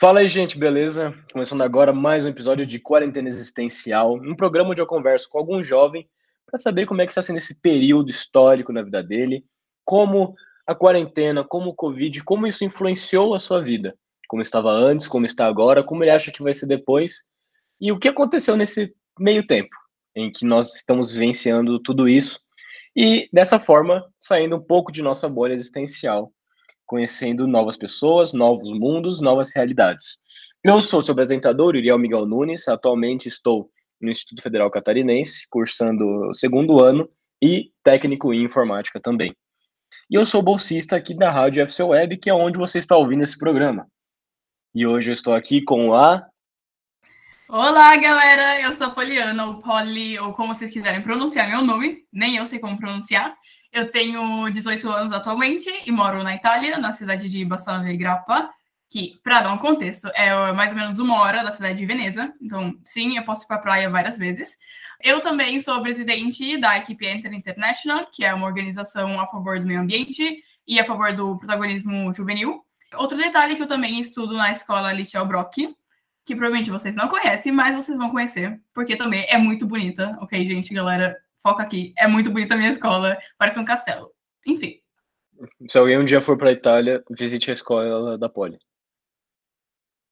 Fala aí, gente, beleza? Começando agora mais um episódio de Quarentena Existencial, um programa onde eu converso com algum jovem para saber como é que está sendo esse período histórico na vida dele, como a quarentena, como o Covid, como isso influenciou a sua vida, como estava antes, como está agora, como ele acha que vai ser depois, e o que aconteceu nesse meio tempo em que nós estamos vivenciando tudo isso, e dessa forma, saindo um pouco de nossa bolha existencial conhecendo novas pessoas, novos mundos, novas realidades. Eu sou seu apresentador, Iriel Miguel Nunes, atualmente estou no Instituto Federal Catarinense, cursando o segundo ano e técnico em informática também. E eu sou bolsista aqui da Rádio FC Web, que é onde você está ouvindo esse programa. E hoje eu estou aqui com a. Olá, galera! Eu sou a Poliana, ou Polly, ou como vocês quiserem pronunciar meu nome, nem eu sei como pronunciar. Eu tenho 18 anos atualmente e moro na Itália, na cidade de Bassano del Grappa, que, para dar um contexto, é mais ou menos uma hora da cidade de Veneza. Então, sim, eu posso ir para a praia várias vezes. Eu também sou presidente da equipe Enter International, que é uma organização a favor do meio ambiente e a favor do protagonismo juvenil. Outro detalhe que eu também estudo na escola Lichel Brock, que provavelmente vocês não conhecem, mas vocês vão conhecer, porque também é muito bonita, ok, gente, galera? foca aqui. É muito bonita a minha escola, parece um castelo. Enfim. Se alguém um dia for pra Itália, visite a escola da Poli.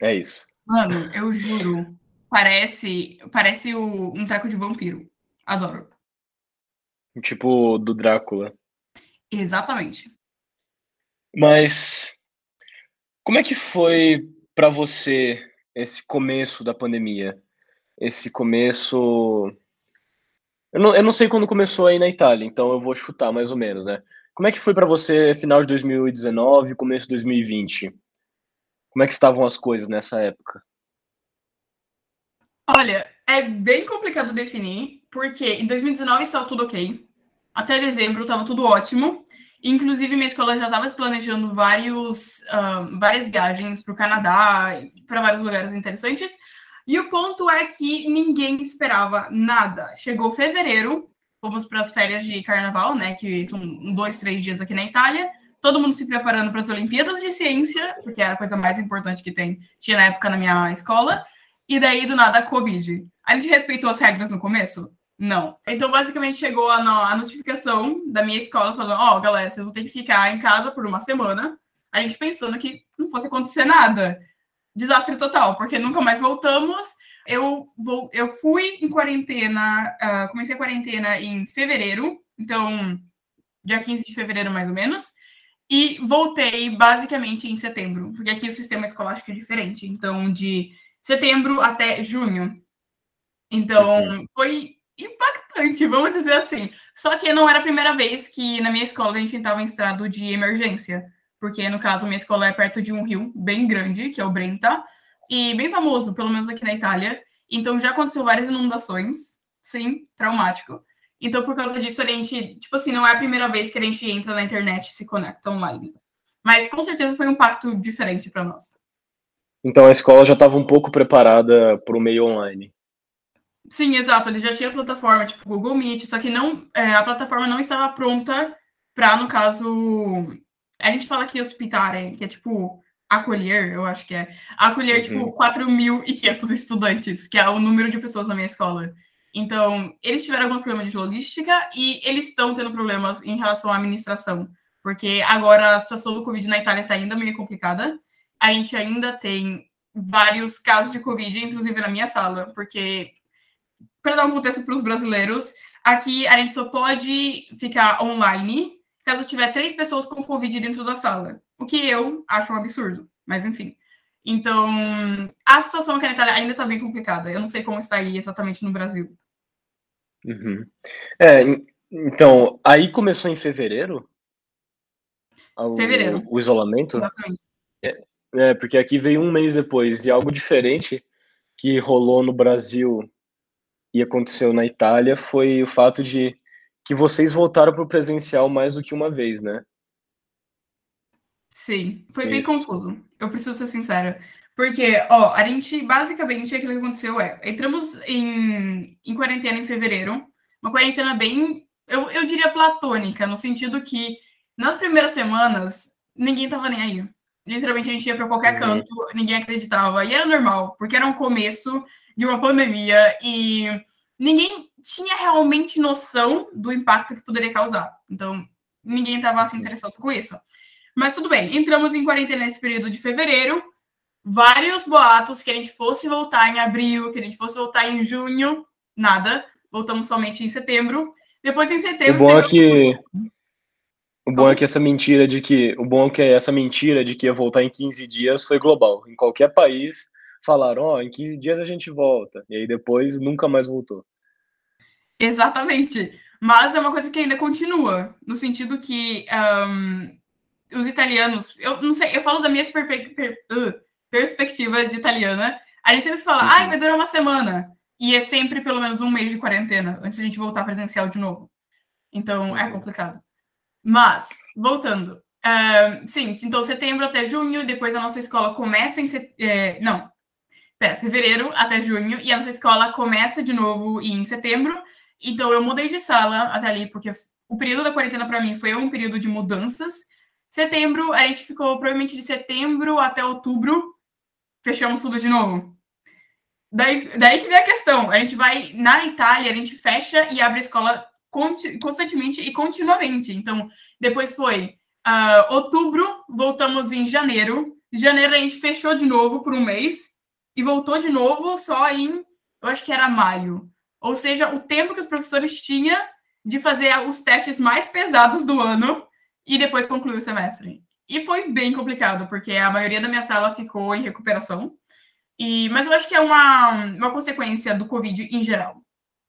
É isso. Mano, eu juro. Parece, parece o, um treco de vampiro. Adoro. Tipo do Drácula. Exatamente. Mas como é que foi para você esse começo da pandemia? Esse começo eu não, eu não sei quando começou aí na Itália, então eu vou chutar mais ou menos, né? Como é que foi para você final de 2019, começo de 2020? Como é que estavam as coisas nessa época? Olha, é bem complicado definir, porque em 2019 estava tudo ok. Até dezembro estava tudo ótimo. Inclusive, minha escola já estava planejando vários, uh, várias viagens para o Canadá, para vários lugares interessantes. E o ponto é que ninguém esperava nada. Chegou fevereiro, fomos para as férias de carnaval, né? Que são dois, três dias aqui na Itália. Todo mundo se preparando para as Olimpíadas de Ciência, porque era a coisa mais importante que tem, tinha na época na minha escola. E daí, do nada, a Covid. A gente respeitou as regras no começo? Não. Então, basicamente, chegou a, a notificação da minha escola falando: Ó, oh, galera, vocês vão ter que ficar em casa por uma semana. A gente pensando que não fosse acontecer nada desastre total, porque nunca mais voltamos. Eu, vou, eu fui em quarentena, uh, comecei a quarentena em fevereiro, então, dia 15 de fevereiro, mais ou menos, e voltei basicamente em setembro, porque aqui o sistema escolástico é diferente, então, de setembro até junho. Então, foi impactante, vamos dizer assim. Só que não era a primeira vez que na minha escola a gente estava em estado de emergência porque no caso minha escola é perto de um rio bem grande, que é o Brenta, e bem famoso, pelo menos aqui na Itália. Então já aconteceu várias inundações, sim, traumático. Então por causa disso a gente, tipo assim, não é a primeira vez que a gente entra na internet e se conecta online. Mas com certeza foi um impacto diferente para nós. Então a escola já estava um pouco preparada para o meio online. Sim, exato. Ele já tinha plataforma, tipo Google Meet, só que não, é, a plataforma não estava pronta para, no caso, a gente fala que hospitare, que é tipo acolher, eu acho que é. Acolher, tipo, uhum. tipo, 4.500 estudantes, que é o número de pessoas na minha escola. Então, eles tiveram algum problema de logística e eles estão tendo problemas em relação à administração. Porque agora a situação do Covid na Itália está ainda meio complicada. A gente ainda tem vários casos de Covid, inclusive na minha sala, porque, para dar um contexto para os brasileiros, aqui a gente só pode ficar online caso tiver três pessoas com Covid dentro da sala. O que eu acho um absurdo, mas enfim. Então, a situação aqui na Itália ainda está bem complicada. Eu não sei como está aí exatamente no Brasil. Uhum. É, então, aí começou em fevereiro? O, fevereiro. O isolamento? Exatamente. É, é, porque aqui veio um mês depois. E algo diferente que rolou no Brasil e aconteceu na Itália foi o fato de que vocês voltaram para o presencial mais do que uma vez, né? Sim, foi Isso. bem confuso. Eu preciso ser sincera. Porque, ó, a gente, basicamente, aquilo que aconteceu é, entramos em, em quarentena em fevereiro, uma quarentena bem, eu, eu diria platônica, no sentido que nas primeiras semanas, ninguém tava nem aí. Literalmente a gente ia para qualquer uhum. canto, ninguém acreditava. E era normal, porque era um começo de uma pandemia e ninguém tinha realmente noção do impacto que poderia causar. Então, ninguém estava assim, interessado com isso. Mas tudo bem, entramos em quarentena nesse período de fevereiro. Vários boatos que a gente fosse voltar em abril, que a gente fosse voltar em junho, nada. Voltamos somente em setembro. Depois em setembro. O bom é que. O bom é que essa mentira de que. O bom é que essa mentira de que ia voltar em 15 dias foi global. Em qualquer país falaram, ó, oh, em 15 dias a gente volta. E aí depois nunca mais voltou. Exatamente. Mas é uma coisa que ainda continua, no sentido que um, os italianos, eu não sei, eu falo da minha per, per, uh, perspectiva de italiana, a gente sempre fala, uhum. ai, vai durar uma semana. E é sempre pelo menos um mês de quarentena, antes de a gente voltar presencial de novo. Então, é uhum. é complicado. Mas, voltando. Uh, sim, então setembro até junho, depois a nossa escola começa em... Set... É, não, pera, fevereiro até junho, e a nossa escola começa de novo em setembro. Então, eu mudei de sala até ali, porque o período da quarentena para mim foi um período de mudanças. Setembro, a gente ficou provavelmente de setembro até outubro, fechamos tudo de novo. Daí, daí que vem a questão. A gente vai na Itália, a gente fecha e abre a escola constantemente e continuamente. Então, depois foi uh, outubro, voltamos em janeiro. Janeiro a gente fechou de novo por um mês e voltou de novo só em, eu acho que era maio. Ou seja, o tempo que os professores tinham de fazer os testes mais pesados do ano e depois concluir o semestre. E foi bem complicado, porque a maioria da minha sala ficou em recuperação. E, mas eu acho que é uma, uma consequência do Covid em geral.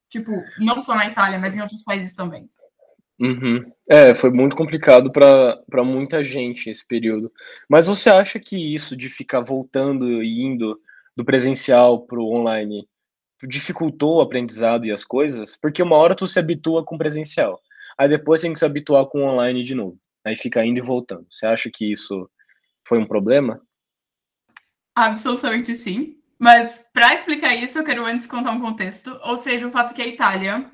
Tipo, não só na Itália, mas em outros países também. Uhum. É, foi muito complicado para muita gente esse período. Mas você acha que isso de ficar voltando e indo do presencial para o online dificultou o aprendizado e as coisas? Porque uma hora tu se habitua com presencial, aí depois tem que se habituar com online de novo. Aí fica indo e voltando. Você acha que isso foi um problema? Absolutamente sim. Mas para explicar isso, eu quero antes contar um contexto, ou seja, o fato que a Itália,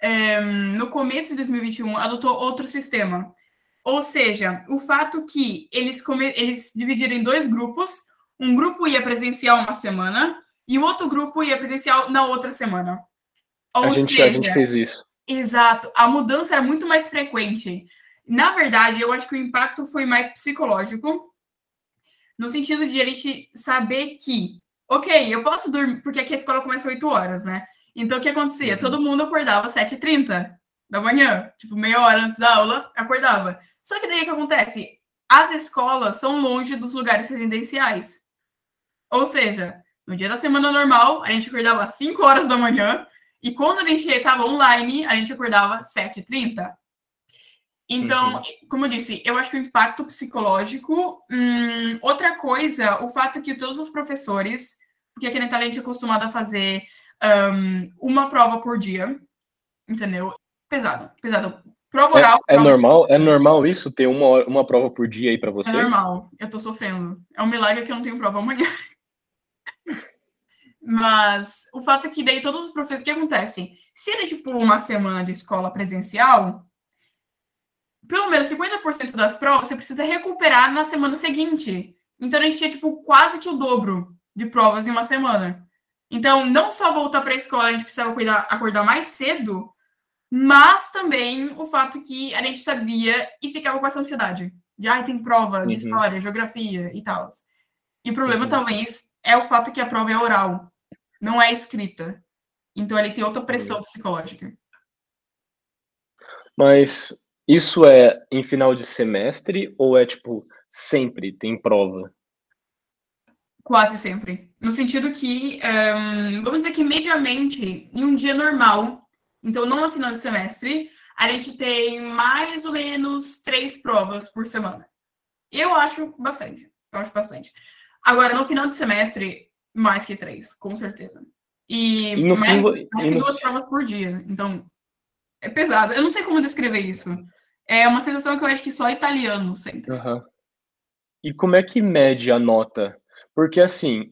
é, no começo de 2021, adotou outro sistema. Ou seja, o fato que eles, eles dividiram em dois grupos, um grupo ia presencial uma semana e o outro grupo ia presencial na outra semana. Ou a, gente, seja, a gente fez isso. Exato. A mudança era muito mais frequente. Na verdade, eu acho que o impacto foi mais psicológico, no sentido de a gente saber que, ok, eu posso dormir, porque aqui a escola começa às 8 horas, né? Então, o que acontecia? Uhum. Todo mundo acordava às 7h30 da manhã, tipo, meia hora antes da aula, acordava. Só que daí o que acontece? As escolas são longe dos lugares residenciais. Ou seja, no dia da semana normal, a gente acordava às 5 horas da manhã, e quando a gente estava online, a gente acordava às 7h30. Então, uhum. como eu disse, eu acho que o impacto psicológico. Hum, outra coisa, o fato que todos os professores, porque aqui na Itália a gente é acostumado a fazer um, uma prova por dia, entendeu? Pesado, pesado. Prova oral. É, é normal, é normal isso ter uma, uma prova por dia aí para é vocês? É normal, eu tô sofrendo. É um milagre que eu não tenho prova amanhã. Mas o fato é que daí todos os professores, o que acontece? Se ele, tipo, uma semana de escola presencial, pelo menos 50% das provas você precisa recuperar na semana seguinte. Então a gente tinha, tipo, quase que o dobro de provas em uma semana. Então, não só voltar para a escola, a gente precisava cuidar, acordar mais cedo, mas também o fato que a gente sabia e ficava com essa ansiedade. De, ai, tem prova de uhum. história, geografia e tal. E o problema uhum. também é o fato que a prova é oral, não é escrita. Então, ele tem outra pressão psicológica. Mas isso é em final de semestre ou é tipo sempre tem prova? Quase sempre. No sentido que, um, vamos dizer que mediamente, em um dia normal, então não no final de semestre, a gente tem mais ou menos três provas por semana. Eu acho bastante. Eu acho bastante. Agora, no final de semestre, mais que três, com certeza. E, e no mais, fim, mais que duas provas por dia. Então, é pesado. Eu não sei como descrever isso. É uma sensação que eu acho que só italiano sente. Uhum. E como é que mede a nota? Porque, assim,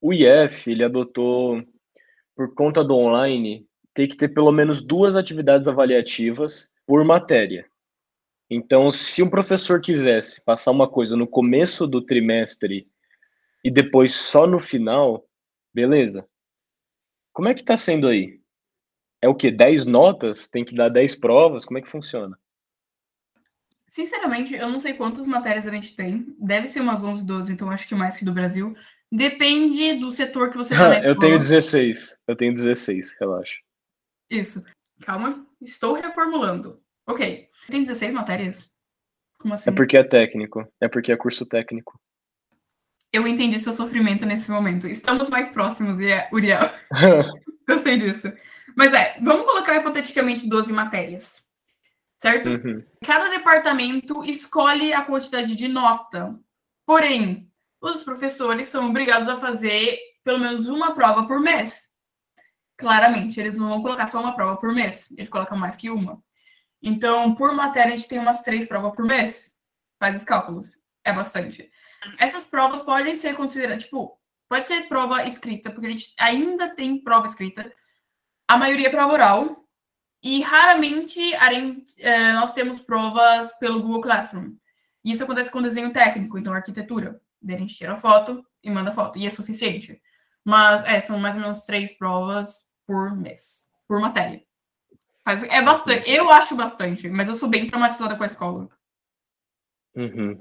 o IF, ele adotou, por conta do online, tem que ter pelo menos duas atividades avaliativas por matéria. Então, se um professor quisesse passar uma coisa no começo do trimestre e depois só no final, beleza. Como é que tá sendo aí? É o quê? 10 notas? Tem que dar 10 provas? Como é que funciona? Sinceramente, eu não sei quantas matérias a gente tem. Deve ser umas 11, 12, então acho que mais que do Brasil. Depende do setor que você tá Eu tenho 16. Eu tenho 16, relaxa. Isso. Calma, estou reformulando. Ok. Tem 16 matérias? Como assim? É porque é técnico. É porque é curso técnico. Eu entendi seu sofrimento nesse momento. Estamos mais próximos, Uriel. Gostei disso. Mas é, vamos colocar hipoteticamente 12 matérias certo? Uhum. Cada departamento escolhe a quantidade de nota. Porém, os professores são obrigados a fazer pelo menos uma prova por mês. Claramente, eles não vão colocar só uma prova por mês, eles colocam mais que uma. Então, por matéria, a gente tem umas três provas por mês. Faz os cálculos. É bastante. Essas provas podem ser consideradas, tipo, pode ser prova escrita, porque a gente ainda tem prova escrita. A maioria é prova oral, e raramente é, nós temos provas pelo Google Classroom. Isso acontece com desenho técnico, então arquitetura. Daí a gente tira foto e manda foto, e é suficiente. Mas é, são mais ou menos três provas por mês, por matéria. Mas é bastante, eu acho bastante, mas eu sou bem traumatizada com a escola. Uhum.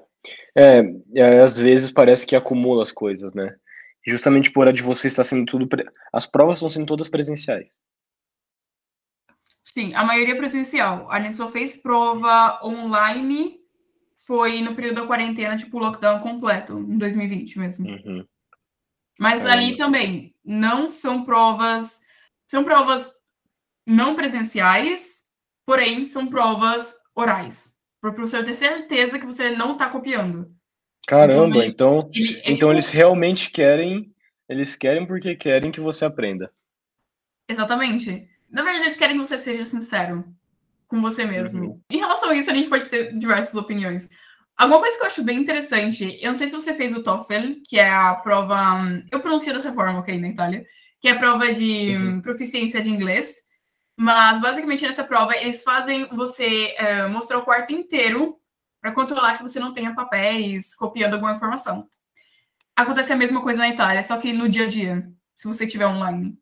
É, é, às vezes parece que acumula as coisas, né? Justamente por a de você estar sendo tudo. Pre... As provas estão sendo todas presenciais. Sim, a maioria presencial. A gente só fez prova online, foi no período da quarentena, tipo, lockdown completo, em 2020 mesmo. Uhum. Mas ali também, não são provas. São provas não presenciais, porém são provas orais. Para o professor ter certeza que você não está copiando. Caramba, então, ele, ele, é então tipo... eles realmente querem, eles querem porque querem que você aprenda. Exatamente. Na verdade, eles querem que você seja sincero com você mesmo. Uhum. Em relação a isso, a gente pode ter diversas opiniões. Alguma coisa que eu acho bem interessante, eu não sei se você fez o TOEFL, que é a prova. Eu pronuncio dessa forma, ok, na Itália, que é a prova de uhum. proficiência de inglês. Mas basicamente nessa prova eles fazem você é, mostrar o quarto inteiro para controlar que você não tenha papéis copiando alguma informação. Acontece a mesma coisa na Itália, só que no dia a dia, se você estiver online.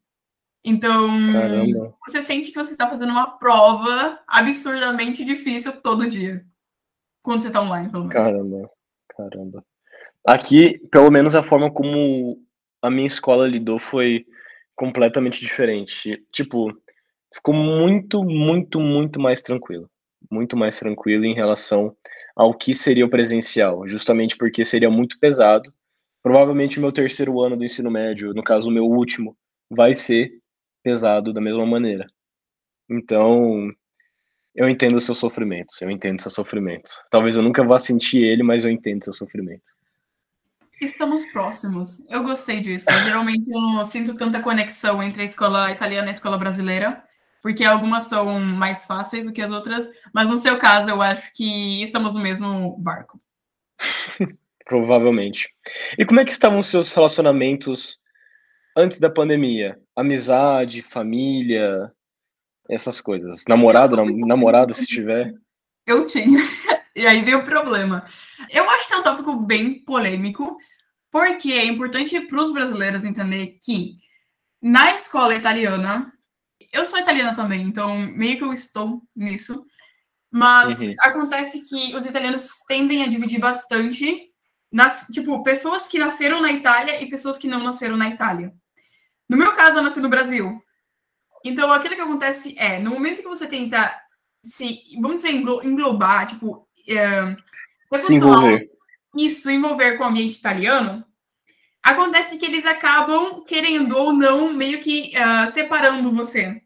Então, Caramba. você sente que você está fazendo uma prova absurdamente difícil todo dia. Quando você está online, pelo menos. Caramba, caramba. Aqui, pelo menos a forma como a minha escola lidou foi completamente diferente. Tipo, ficou muito, muito, muito mais tranquilo. Muito mais tranquilo em relação ao que seria o presencial, justamente porque seria muito pesado. Provavelmente o meu terceiro ano do ensino médio, no caso o meu último, vai ser pesado da mesma maneira. Então, eu entendo o seu sofrimento, eu entendo o seu sofrimento. Talvez eu nunca vá sentir ele, mas eu entendo o seu sofrimento. Estamos próximos. Eu gostei disso. Eu, geralmente eu não sinto tanta conexão entre a escola italiana e a escola brasileira, porque algumas são mais fáceis do que as outras, mas no seu caso eu acho que estamos no mesmo barco. Provavelmente. E como é que estavam os seus relacionamentos antes da pandemia? Amizade, família, essas coisas. Namorado, nam namorada, se tiver. Eu tinha. E aí veio o problema. Eu acho que é um tópico bem polêmico, porque é importante para os brasileiros entender que na escola italiana, eu sou italiana também, então meio que eu estou nisso, mas uhum. acontece que os italianos tendem a dividir bastante nas, tipo, pessoas que nasceram na Itália e pessoas que não nasceram na Itália. No meu caso, eu nasci no Brasil. Então, aquilo que acontece é, no momento que você tenta se, vamos dizer, englobar, tipo, é, se envolver. Isso, envolver com o ambiente italiano, acontece que eles acabam, querendo ou não, meio que uh, separando você.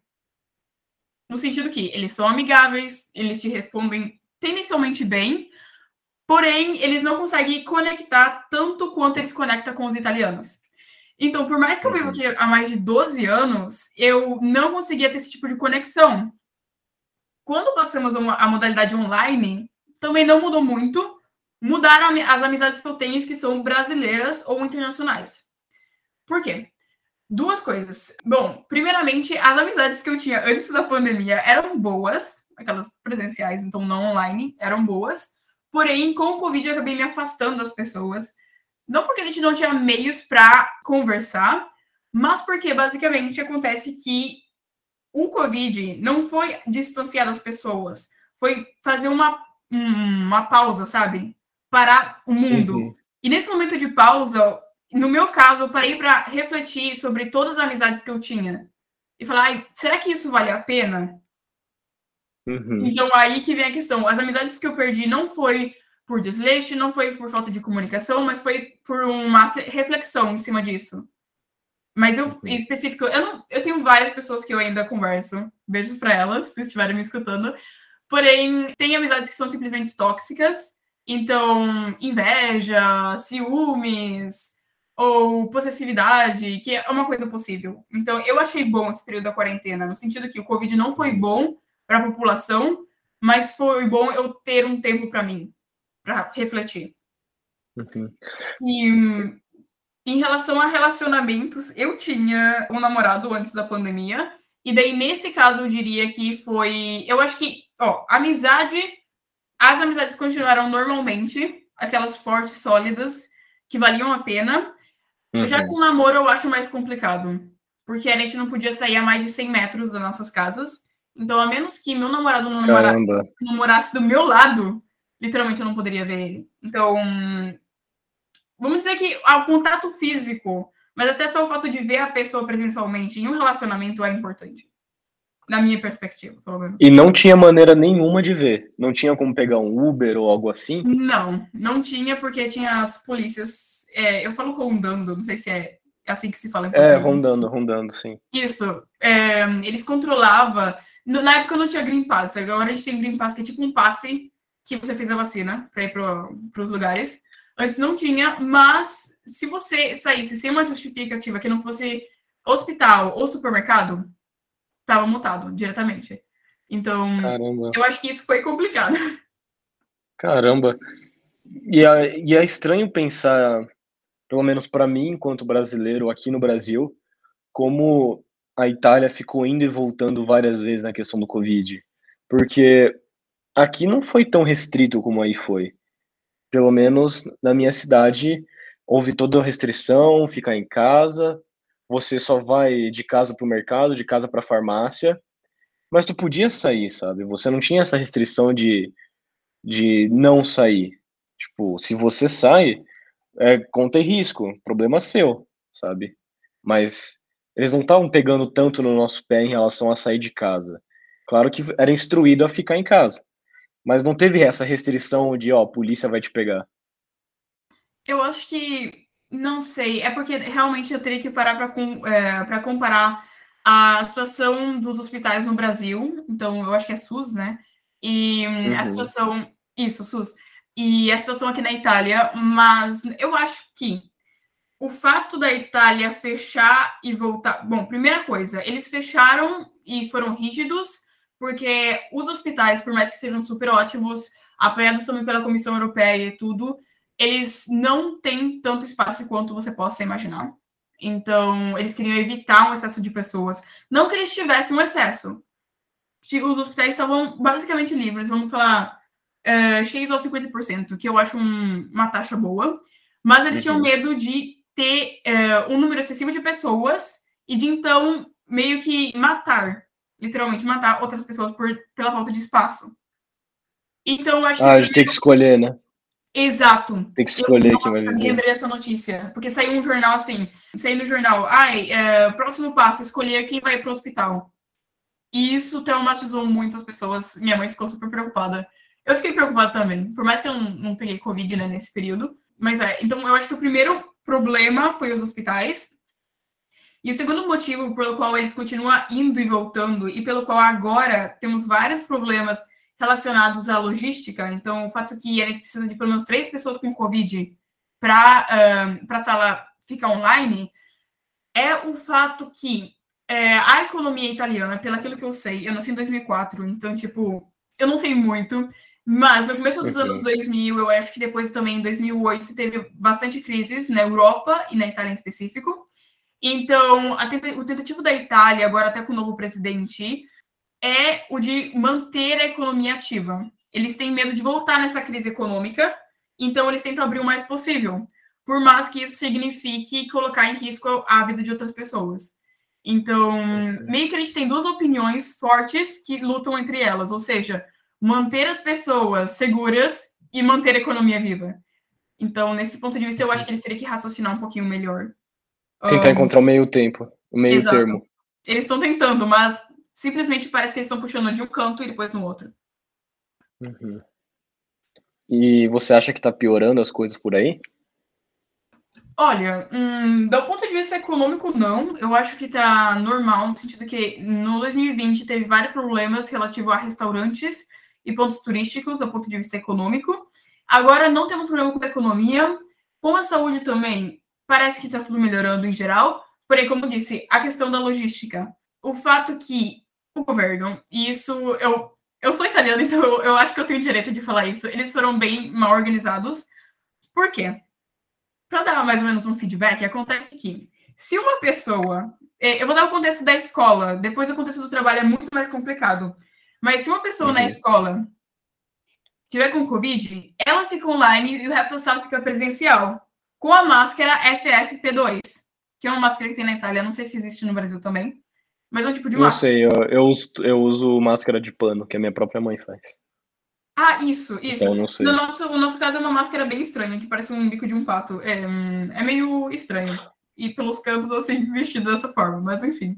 No sentido que eles são amigáveis, eles te respondem tendencialmente bem, porém, eles não conseguem conectar tanto quanto eles conectam com os italianos. Então, por mais que eu vivo uhum. aqui há mais de 12 anos, eu não conseguia ter esse tipo de conexão. Quando passamos a modalidade online, também não mudou muito. Mudaram as amizades que eu tenho, que são brasileiras ou internacionais. Por quê? Duas coisas. Bom, primeiramente, as amizades que eu tinha antes da pandemia eram boas, aquelas presenciais, então não online, eram boas. Porém, com o Covid, eu acabei me afastando das pessoas. Não porque a gente não tinha meios para conversar, mas porque basicamente acontece que o Covid não foi distanciar das pessoas, foi fazer uma, uma pausa, sabe? Parar o mundo. Uhum. E nesse momento de pausa, no meu caso, eu parei para refletir sobre todas as amizades que eu tinha. E falar, será que isso vale a pena? Uhum. Então, aí que vem a questão. As amizades que eu perdi não foi por desleixo, não foi por falta de comunicação, mas foi por uma reflexão em cima disso. Mas eu, em específico, eu, não, eu tenho várias pessoas que eu ainda converso. Beijos para elas, se estiverem me escutando. Porém, tem amizades que são simplesmente tóxicas. Então, inveja, ciúmes ou possessividade, que é uma coisa possível. Então, eu achei bom esse período da quarentena, no sentido que o Covid não foi bom para a população, mas foi bom eu ter um tempo para mim, para refletir. Uhum. E em relação a relacionamentos, eu tinha um namorado antes da pandemia, e daí nesse caso eu diria que foi, eu acho que, ó, amizade, as amizades continuaram normalmente, aquelas fortes, sólidas, que valiam a pena. Uhum. Já com o namoro eu acho mais complicado, porque a gente não podia sair a mais de 100 metros das nossas casas. Então, a menos que meu namorado não, namora, não morasse do meu lado, literalmente eu não poderia ver ele. Então, vamos dizer que o contato físico, mas até só o fato de ver a pessoa presencialmente em um relacionamento é importante. Na minha perspectiva, pelo menos. E não tinha maneira nenhuma de ver? Não tinha como pegar um Uber ou algo assim? Não, não tinha, porque tinha as polícias. É, eu falo rondando, não sei se é assim que se fala. é, rondando, rondando, sim. Isso. É, eles controlavam na época não tinha Green Pass, agora a gente tem Green Pass, que é tipo um passe que você fez a vacina para ir para os lugares. Antes não tinha, mas se você saísse sem uma justificativa que não fosse hospital ou supermercado, estava multado diretamente. Então, Caramba. eu acho que isso foi complicado. Caramba. E é, e é estranho pensar, pelo menos para mim, enquanto brasileiro aqui no Brasil, como a Itália ficou indo e voltando várias vezes na questão do Covid. Porque aqui não foi tão restrito como aí foi. Pelo menos na minha cidade, houve toda a restrição, ficar em casa, você só vai de casa para o mercado, de casa para a farmácia, mas tu podia sair, sabe? Você não tinha essa restrição de, de não sair. Tipo, se você sai, é, conta em risco, problema seu, sabe? Mas eles não estavam pegando tanto no nosso pé em relação a sair de casa. Claro que era instruído a ficar em casa, mas não teve essa restrição de, ó, a polícia vai te pegar. Eu acho que, não sei, é porque realmente eu teria que parar para é, comparar a situação dos hospitais no Brasil, então eu acho que é SUS, né? E uhum. a situação, isso, SUS, e a situação aqui na Itália, mas eu acho que o fato da Itália fechar e voltar. Bom, primeira coisa, eles fecharam e foram rígidos, porque os hospitais, por mais que sejam super ótimos, apoiados também pela Comissão Europeia e tudo, eles não têm tanto espaço quanto você possa imaginar. Então, eles queriam evitar um excesso de pessoas. Não que eles tivessem um excesso. Os hospitais estavam basicamente livres, vamos falar, uh, X ou 50%, que eu acho um, uma taxa boa. Mas eles uhum. tinham medo de ter é, um número excessivo de pessoas e de então meio que matar, literalmente matar outras pessoas por, pela falta de espaço. Então, acho ah, que. a gente tem que escolher, né? Exato. Tem que escolher eu, quem vai viver. lembrei essa notícia, porque saiu um jornal assim, saiu no jornal, ai, é, próximo passo, escolher quem vai para o hospital. E isso traumatizou muitas pessoas. Minha mãe ficou super preocupada. Eu fiquei preocupada também, por mais que eu não, não peguei Covid né, nesse período. Mas é, então eu acho que o primeiro problema foi os hospitais. E o segundo motivo pelo qual eles continuam indo e voltando, e pelo qual agora temos vários problemas relacionados à logística, então o fato que a gente precisa de pelo menos três pessoas com Covid para uh, a sala ficar online, é o fato que é, a economia italiana, pelo aquilo que eu sei, eu nasci em 2004, então, tipo, eu não sei muito, mas no começo dos anos 2000, eu acho que depois também em 2008 teve bastante crises na Europa e na Itália em específico. Então, tenta o tentativo da Itália, agora até com o novo presidente, é o de manter a economia ativa. Eles têm medo de voltar nessa crise econômica, então eles tentam abrir o mais possível, por mais que isso signifique colocar em risco a vida de outras pessoas. Então, meio que a gente tem duas opiniões fortes que lutam entre elas, ou seja, manter as pessoas seguras e manter a economia viva. Então, nesse ponto de vista, eu acho que eles teriam que raciocinar um pouquinho melhor. Tentar um, encontrar o meio tempo, o meio exato. termo. Eles estão tentando, mas simplesmente parece que eles estão puxando de um canto e depois no outro. Uhum. E você acha que está piorando as coisas por aí? Olha, hum, do ponto de vista econômico, não. Eu acho que está normal, no sentido que no 2020 teve vários problemas relativos a restaurantes e pontos turísticos, do ponto de vista econômico. Agora não temos problema com a economia. Com a saúde também, parece que está tudo melhorando em geral. Porém, como disse, a questão da logística. O fato que o governo, e isso eu, eu sou italiana, então eu, eu acho que eu tenho direito de falar isso, eles foram bem mal organizados. Por quê? Para dar mais ou menos um feedback, acontece que se uma pessoa. É, eu vou dar o contexto da escola, depois o contexto do trabalho é muito mais complicado. Mas se uma pessoa uhum. na escola tiver com Covid, ela fica online e o resto da sala fica presencial. Com a máscara FFP2, que é uma máscara que tem na Itália, não sei se existe no Brasil também. Mas é um tipo de máscara. Não sei, eu, eu, uso, eu uso máscara de pano, que a minha própria mãe faz. Ah, isso, isso. Então, não sei. No nosso, o nosso caso é uma máscara bem estranha, que parece um bico de um pato. É, é meio estranho. E pelos cantos, assim, vestido dessa forma, mas enfim.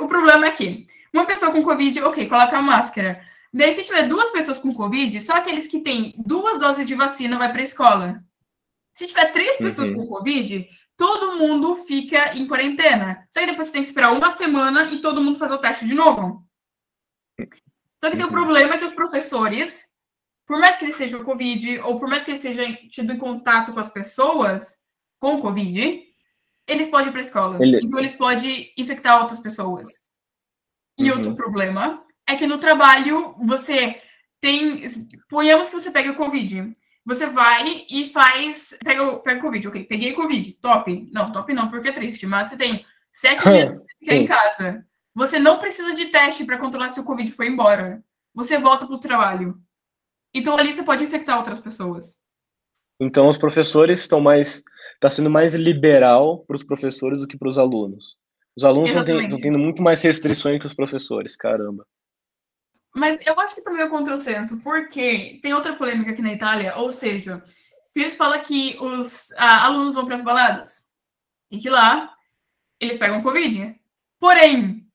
O problema é que uma pessoa com Covid, ok, coloca a máscara. Daí, se tiver duas pessoas com Covid, só aqueles que têm duas doses de vacina vai para a escola. Se tiver três pessoas uhum. com Covid, todo mundo fica em quarentena. Só que depois você tem que esperar uma semana e todo mundo fazer o teste de novo. Só que tem um uhum. problema que os professores, por mais que eles sejam Covid, ou por mais que eles sejam tido em contato com as pessoas com Covid, eles podem ir para a escola. Ele... Então, eles podem infectar outras pessoas. E uhum. outro problema é que no trabalho você tem. Ponhamos que você pega o Covid. Você vai e faz. Pega, pega o Covid, ok. Peguei Covid, top. Não, top não, porque é triste. Mas você tem sete dias que você fica em casa. Você não precisa de teste para controlar se o Covid foi embora. Você volta para o trabalho. Então ali você pode infectar outras pessoas. Então os professores estão mais. Está sendo mais liberal para os professores do que para os alunos. Os alunos estão tendo muito mais restrições que os professores, caramba. Mas eu acho que também é contrassenso, porque tem outra polêmica aqui na Itália, ou seja, eles falam que os ah, alunos vão para as baladas e que lá eles pegam Covid. Porém,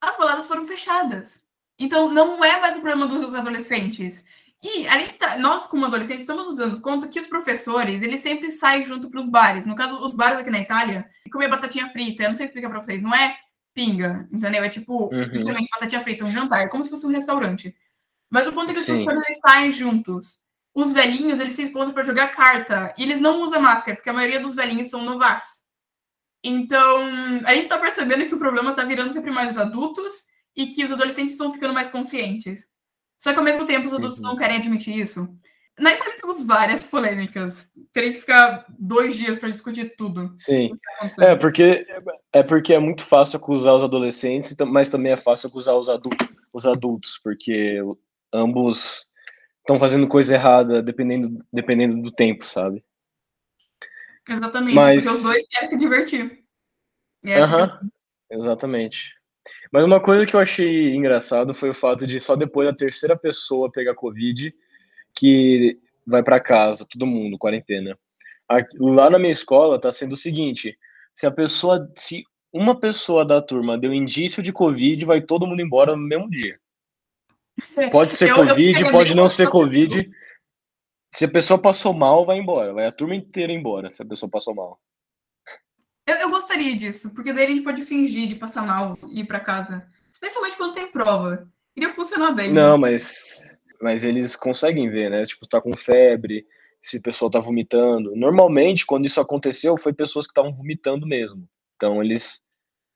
as baladas foram fechadas. Então, não é mais o problema dos adolescentes. E a gente tá, nós, como adolescentes, estamos nos dando conta que os professores, eles sempre saem junto para os bares. No caso, os bares aqui na Itália, comer batatinha frita, eu não sei explicar para vocês, não é pinga, entendeu? É tipo, uhum. literalmente, batatinha frita, um jantar, é como se fosse um restaurante. Mas o ponto é que os professores saem juntos. Os velhinhos, eles se expõem para jogar carta. E eles não usam máscara, porque a maioria dos velhinhos são novax. Então, a gente está percebendo que o problema está virando sempre mais os adultos e que os adolescentes estão ficando mais conscientes. Só que, ao mesmo tempo, os adultos uhum. não querem admitir isso. Na Itália temos várias polêmicas. Teria que ficar dois dias para discutir tudo. Sim. É porque, é porque é muito fácil acusar os adolescentes, mas também é fácil acusar os adultos, os adultos porque ambos estão fazendo coisa errada dependendo, dependendo do tempo, sabe? Exatamente, Mas... porque os dois querem se divertir. Uhum, exatamente. Mas uma coisa que eu achei engraçado foi o fato de só depois da terceira pessoa pegar Covid que vai para casa, todo mundo, quarentena. Lá na minha escola tá sendo o seguinte: se a pessoa, se uma pessoa da turma deu indício de Covid, vai todo mundo embora no mesmo dia. Pode ser eu, Covid, eu pode não ser Covid. Se a pessoa passou mal, vai embora. Vai a turma inteira embora se a pessoa passou mal. Eu, eu gostaria disso, porque daí a gente pode fingir de passar mal e ir para casa. Especialmente quando tem prova. Iria funcionar bem. Não, né? mas, mas eles conseguem ver, né? Tipo, tá com febre, se a pessoa tá vomitando. Normalmente, quando isso aconteceu, foi pessoas que estavam vomitando mesmo. Então, eles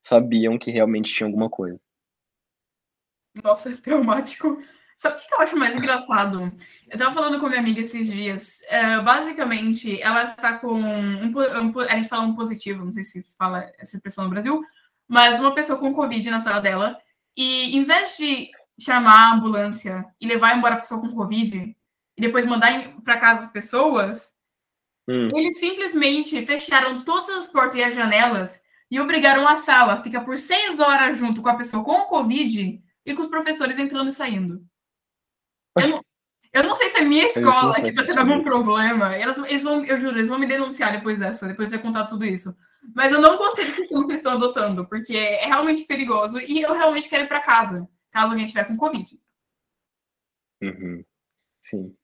sabiam que realmente tinha alguma coisa. Nossa, traumático. Sabe o que eu acho mais engraçado? Eu tava falando com minha amiga esses dias. É, basicamente, ela está com. Um, um, a gente fala um positivo, não sei se fala essa expressão no Brasil, mas uma pessoa com Covid na sala dela. E em vez de chamar a ambulância e levar embora a pessoa com Covid e depois mandar para casa as pessoas, hum. eles simplesmente fecharam todas as portas e as janelas e obrigaram a sala a ficar por seis horas junto com a pessoa com Covid e com os professores entrando e saindo. Eu não, eu não sei se é minha escola que está tendo algum problema. Eles, eles vão, eu juro, eles vão me denunciar depois dessa, depois de eu contar tudo isso. Mas eu não gostei do sistema que eles estão adotando, porque é realmente perigoso e eu realmente quero ir para casa, caso alguém estiver com Covid. Uhum. Sim.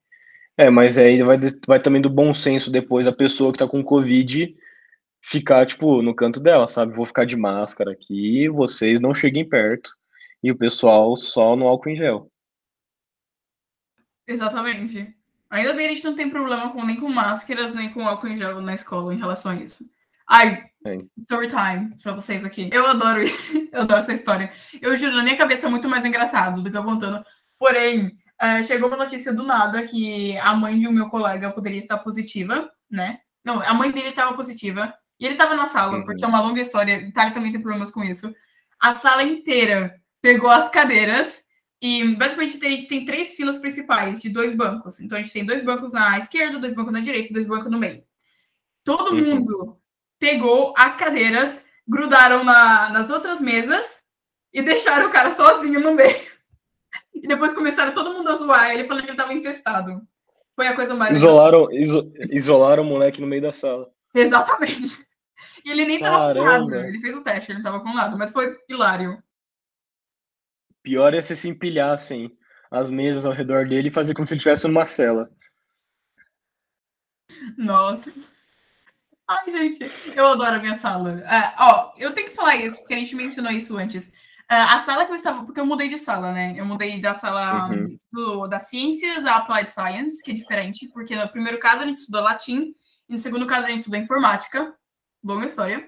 É, mas aí vai, vai também do bom senso depois a pessoa que está com Covid ficar, tipo, no canto dela, sabe? Vou ficar de máscara aqui, vocês não cheguem perto. E o pessoal só no álcool em gel. Exatamente. Ainda bem a gente não tem problema com, nem com máscaras, nem com álcool em gel na escola em relação a isso. Ai. Story time pra vocês aqui. Eu adoro, eu adoro essa história. Eu juro, na minha cabeça é muito mais engraçado do que eu contando. Porém, uh, chegou uma notícia do nada que a mãe de um meu colega poderia estar positiva, né? Não, a mãe dele estava positiva. E ele estava na sala, uhum. porque é uma longa história. Itália também tem problemas com isso. A sala inteira pegou as cadeiras e basicamente a gente tem três filas principais de dois bancos. Então a gente tem dois bancos na esquerda, dois bancos na direita, dois bancos no meio. Todo uhum. mundo pegou as cadeiras, grudaram na, nas outras mesas e deixaram o cara sozinho no meio. E depois começaram todo mundo a zoar ele falando que ele estava infestado. Foi a coisa mais. Isolaram, iso, isolaram o moleque no meio da sala. Exatamente. E ele nem estava com nada. Ele fez o teste, ele estava com nada, mas foi hilário. Pior é se se empilhassem as mesas ao redor dele e fazer como se ele estivesse numa cela. Nossa. Ai, gente, eu adoro a minha sala. Uh, ó, eu tenho que falar isso, porque a gente mencionou isso antes. Uh, a sala que eu estava, porque eu mudei de sala, né? Eu mudei da sala uhum. do, das ciências à applied science, que é diferente, porque no primeiro caso a gente estudou latim, e no segundo caso a gente estudou informática. Longa história.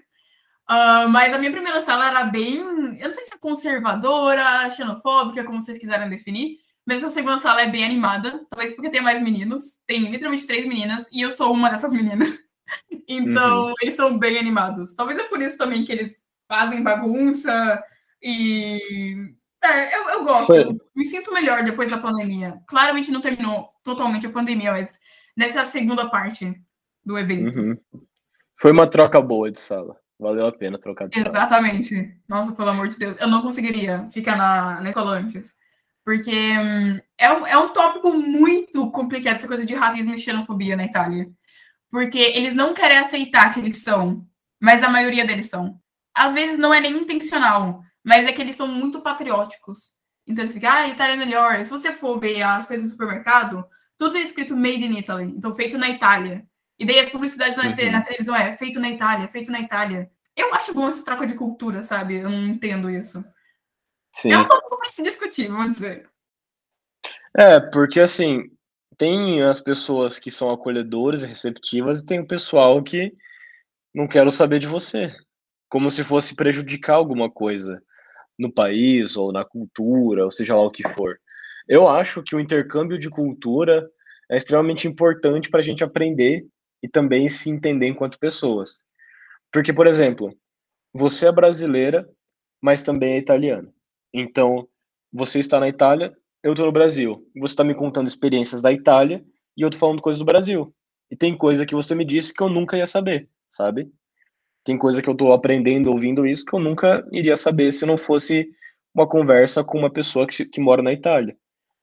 Uh, mas a minha primeira sala era bem, eu não sei se é conservadora, xenofóbica, como vocês quiserem definir, mas a segunda sala é bem animada, talvez porque tem mais meninos, tem literalmente três meninas, e eu sou uma dessas meninas. Então, uhum. eles são bem animados. Talvez é por isso também que eles fazem bagunça e. É, eu, eu gosto, eu me sinto melhor depois da pandemia. Claramente não terminou totalmente a pandemia, mas nessa segunda parte do evento. Uhum. Foi uma troca boa de sala. Valeu a pena trocar de Exatamente. Sala. Nossa, pelo amor de Deus. Eu não conseguiria ficar na, na escola antes. Porque hum, é, um, é um tópico muito complicado essa coisa de racismo e xenofobia na Itália. Porque eles não querem aceitar que eles são, mas a maioria deles são. Às vezes não é nem intencional, mas é que eles são muito patrióticos. Então eles ficam, ah, Itália é melhor. Se você for ver as coisas no supermercado, tudo é escrito Made in Italy, então feito na Itália. E daí as publicidades na, uhum. na televisão é feito na Itália, feito na Itália. Eu acho bom essa troca de cultura, sabe? Eu não entendo isso. Sim. É um pouco mais se discutir, vamos dizer. É, porque assim, tem as pessoas que são acolhedoras e receptivas e tem o pessoal que não quero saber de você. Como se fosse prejudicar alguma coisa no país ou na cultura, ou seja lá o que for. Eu acho que o intercâmbio de cultura é extremamente importante para a gente aprender e também se entender enquanto pessoas. Porque, por exemplo, você é brasileira, mas também é italiana. Então, você está na Itália, eu estou no Brasil. Você está me contando experiências da Itália e eu estou falando coisas do Brasil. E tem coisa que você me disse que eu nunca ia saber, sabe? Tem coisa que eu estou aprendendo, ouvindo isso, que eu nunca iria saber se não fosse uma conversa com uma pessoa que, que mora na Itália.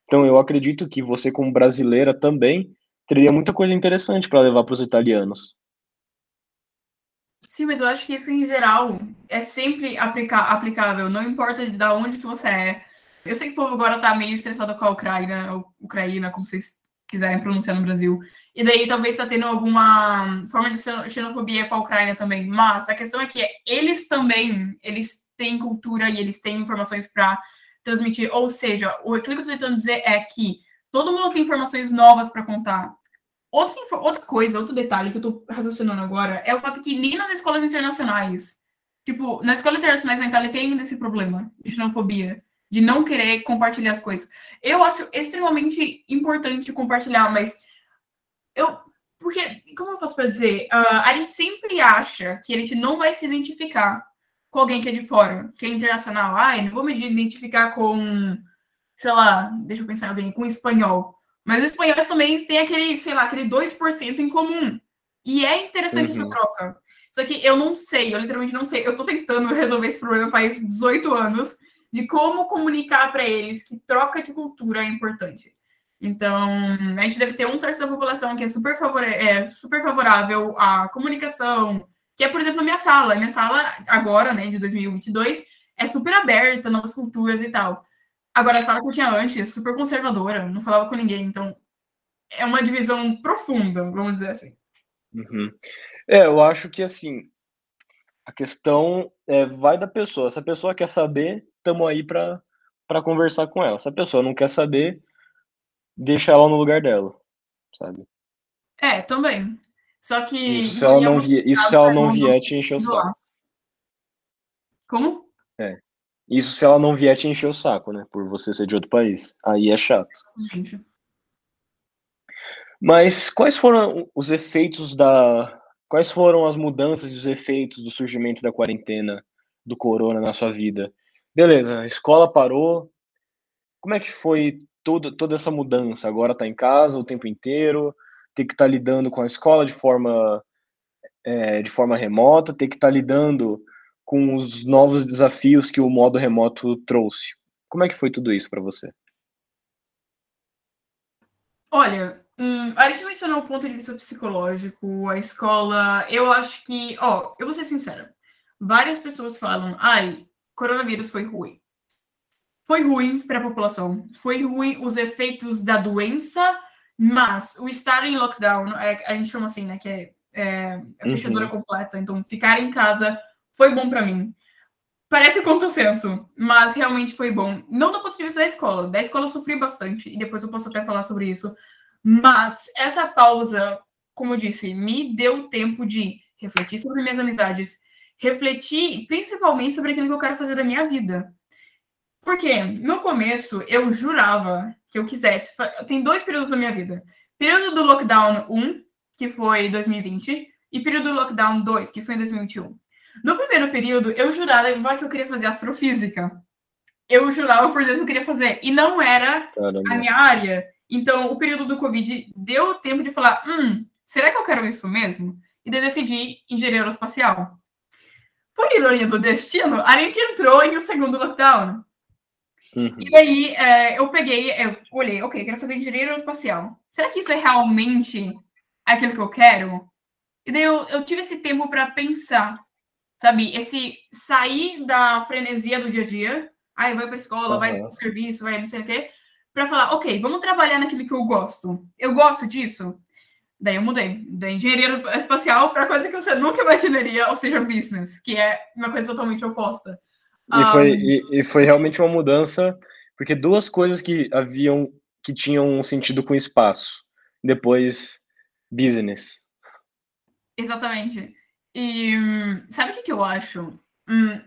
Então, eu acredito que você, como brasileira, também teria muita coisa interessante para levar para os italianos. Sim, mas eu acho que isso em geral é sempre aplicável, não importa de onde que você é. Eu sei que o povo agora tá meio estressado com a Ucrânia, ou Ucrânia, como vocês quiserem pronunciar no Brasil. E daí talvez tá tendo alguma forma de xenofobia com a Ucrânia também. Mas a questão é que eles também, eles têm cultura e eles têm informações para transmitir. Ou seja, o que eu estou tentando dizer é que Todo mundo tem informações novas para contar. Outra, outra coisa, outro detalhe que eu tô raciocinando agora é o fato que nem nas escolas internacionais, tipo, nas escolas internacionais na Itália tem ainda esse problema de xenofobia, de não querer compartilhar as coisas. Eu acho extremamente importante compartilhar, mas eu. Porque, como eu faço para dizer? Uh, a gente sempre acha que a gente não vai se identificar com alguém que é de fora, que é internacional. Ai, não vou me identificar com, sei lá, deixa eu pensar alguém, com espanhol. Mas os espanhóis também têm aquele, sei lá, aquele 2% em comum. E é interessante uhum. essa troca. Só que eu não sei, eu literalmente não sei. Eu tô tentando resolver esse problema faz 18 anos de como comunicar para eles que troca de cultura é importante. Então, a gente deve ter um terço da população que é super, é super favorável à comunicação, que é, por exemplo, a minha sala. A minha sala, agora, né, de 2022, é super aberta, novas culturas e tal. Agora, a sala que eu tinha antes, super conservadora, não falava com ninguém. Então, é uma divisão profunda, vamos dizer assim. Uhum. É, eu acho que, assim, a questão é, vai da pessoa. Se a pessoa quer saber, estamos aí para conversar com ela. Se a pessoa não quer saber, deixa ela no lugar dela, sabe? É, também. Só que. Isso se ela não, vier, isso se ela não vier te encher o saco. Como? É. Isso se ela não vier te encher o saco, né? Por você ser de outro país. Aí é chato. Gente. Mas quais foram os efeitos da. Quais foram as mudanças e os efeitos do surgimento da quarentena do corona na sua vida? Beleza, a escola parou. Como é que foi toda, toda essa mudança? Agora tá em casa o tempo inteiro, ter que estar tá lidando com a escola de forma, é, de forma remota, ter que estar tá lidando com os novos desafios que o modo remoto trouxe. Como é que foi tudo isso para você? Olha, hum, a gente mencionou o ponto de vista psicológico, a escola. Eu acho que, ó, eu vou ser sincera. Várias pessoas falam, ai, coronavírus foi ruim. Foi ruim para a população. Foi ruim os efeitos da doença mas o estar em lockdown, é, a gente chama assim, né? Que é, é a fechadura uhum. completa. Então, ficar em casa foi bom para mim. Parece senso, mas realmente foi bom. Não do ponto de vista da escola. Da escola eu sofri bastante, e depois eu posso até falar sobre isso. Mas essa pausa, como eu disse, me deu tempo de refletir sobre minhas amizades, refletir principalmente sobre aquilo que eu quero fazer da minha vida. Porque no começo eu jurava que eu quisesse. Tem dois períodos da minha vida. Período do lockdown 1, que foi 2020, e período do lockdown 2, que foi em 2021. No primeiro período, eu jurava que eu queria fazer astrofísica. Eu jurava por Deus que eu queria fazer. E não era Caramba. a minha área. Então, o período do Covid deu tempo de falar: hum, será que eu quero isso mesmo? E daí decidi engenharia aeroespacial. Por ironia do destino, a gente entrou em um segundo lockdown. Uhum. E aí é, eu peguei, eu olhei, ok, quero fazer engenharia aeroespacial. Será que isso é realmente aquilo que eu quero? E daí eu, eu tive esse tempo para pensar, sabe? Esse sair da frenesia do dia a dia, aí vai para escola, uhum. vai para serviço, vai não sei o quê, para falar, ok, vamos trabalhar naquilo que eu gosto. Eu gosto disso. Daí eu mudei da engenharia espacial para coisa que você nunca imaginaria, ou seja, business, que é uma coisa totalmente oposta. E, um... foi, e, e, foi realmente uma mudança, porque duas coisas que haviam, que tinham um sentido com espaço. Depois, business. Exatamente. E sabe o que, que eu acho? Hum,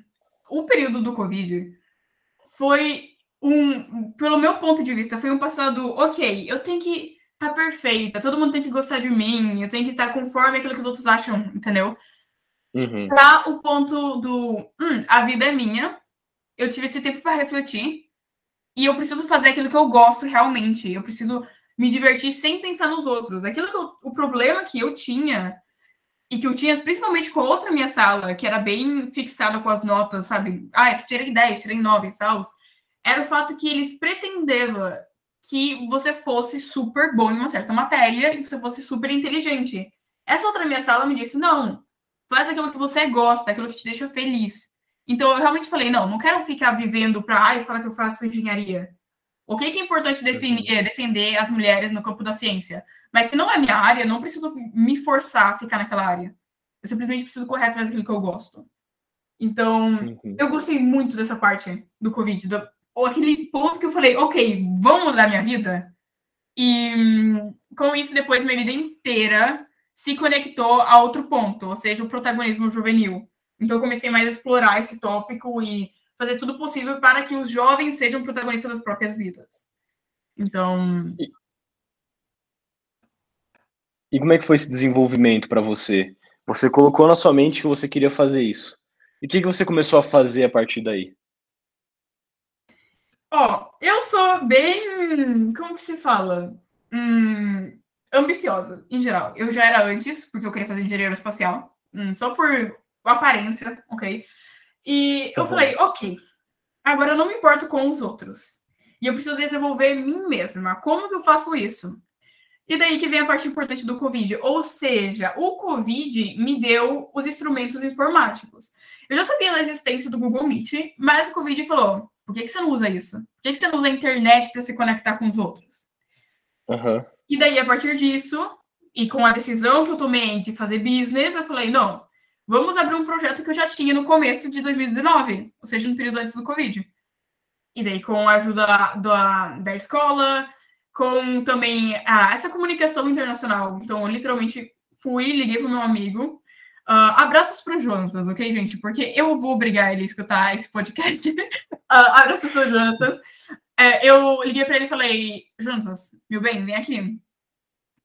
o período do Covid foi um, pelo meu ponto de vista, foi um passado, ok, eu tenho que tá perfeita, todo mundo tem que gostar de mim, eu tenho que estar conforme aquilo que os outros acham, entendeu? Uhum. Para o ponto do hum, a vida é minha, eu tive esse tempo para refletir e eu preciso fazer aquilo que eu gosto realmente. Eu preciso me divertir sem pensar nos outros. Aquilo que eu, o problema que eu tinha e que eu tinha principalmente com a outra minha sala, que era bem fixada com as notas, sabe? Ah, eu tirei 10, tirei 9 e tal. Era o fato que eles pretendevam que você fosse super bom em uma certa matéria e que você fosse super inteligente. Essa outra minha sala me disse: não, faz aquilo que você gosta, aquilo que te deixa feliz. Então, eu realmente falei, não, não quero ficar vivendo para, ai, falar que eu faço engenharia. O que, é importante definir, é defender as mulheres no campo da ciência? Mas se não é minha área, não preciso me forçar a ficar naquela área. Eu simplesmente preciso correr atrás daquilo que eu gosto. Então, uhum. eu gostei muito dessa parte do Covid, ou aquele ponto que eu falei, ok, vamos mudar minha vida. E com isso, depois, minha vida inteira se conectou a outro ponto, ou seja, o protagonismo juvenil. Então, eu comecei mais a explorar esse tópico e fazer tudo possível para que os jovens sejam protagonistas das próprias vidas. Então. E, e como é que foi esse desenvolvimento para você? Você colocou na sua mente que você queria fazer isso. E o que, que você começou a fazer a partir daí? Ó, eu sou bem. Como que se fala? Hum, ambiciosa, em geral. Eu já era antes, porque eu queria fazer engenharia espacial. Hum, só por aparência, ok? E eu uhum. falei, ok, agora eu não me importo com os outros. E eu preciso desenvolver mim mesma. Como que eu faço isso? E daí que vem a parte importante do Covid. Ou seja, o Covid me deu os instrumentos informáticos. Eu já sabia da existência do Google Meet, mas o Covid falou: por que, que você não usa isso? Por que, que você não usa a internet para se conectar com os outros? Uhum. E daí, a partir disso, e com a decisão que eu tomei de fazer business, eu falei: não, vamos abrir um projeto que eu já tinha no começo de 2019, ou seja, no período antes do Covid. E daí, com a ajuda da, da escola, com também ah, essa comunicação internacional. Então, eu literalmente fui, liguei para o meu amigo. Uh, abraços para o Jonatas, ok, gente? Porque eu vou obrigar ele a escutar esse podcast. uh, abraços para o Jonatas. É, eu liguei para ele e falei: Jonatas, meu bem, vem aqui.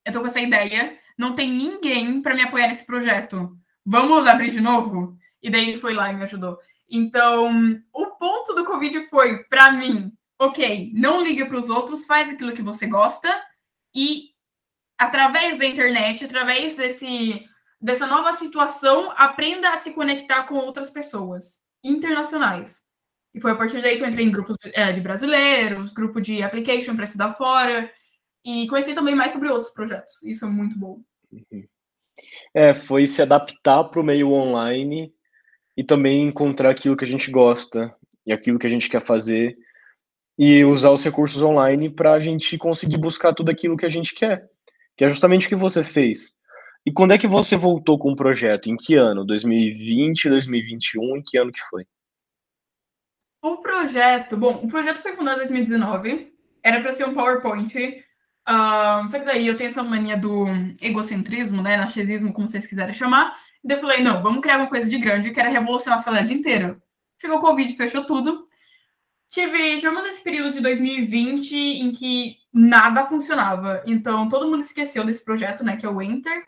Eu tô com essa ideia. Não tem ninguém para me apoiar nesse projeto. Vamos abrir de novo? E daí ele foi lá e me ajudou. Então, o ponto do Covid foi, para mim, ok, não liga para os outros, faz aquilo que você gosta e através da internet, através desse dessa nova situação, aprenda a se conectar com outras pessoas internacionais. E foi a partir daí que eu entrei em grupos de, é, de brasileiros, grupo de application para estudar fora, e conheci também mais sobre outros projetos. Isso é muito bom. Uhum. É, foi se adaptar para o meio online e também encontrar aquilo que a gente gosta e aquilo que a gente quer fazer e usar os recursos online para a gente conseguir buscar tudo aquilo que a gente quer, que é justamente o que você fez. E quando é que você voltou com o projeto? Em que ano? 2020, 2021? Em que ano que foi? O projeto, bom, o projeto foi fundado em 2019. Era para ser um PowerPoint. Uh, só que daí eu tenho essa mania do egocentrismo, né? Narcisismo, como vocês quiserem chamar. E daí eu falei, não, vamos criar uma coisa de grande que era revolucionar a cidade inteira. Chegou o Covid, fechou tudo. Tive, tivemos esse período de 2020 em que nada funcionava. Então, todo mundo esqueceu desse projeto, né? Que é o Enter.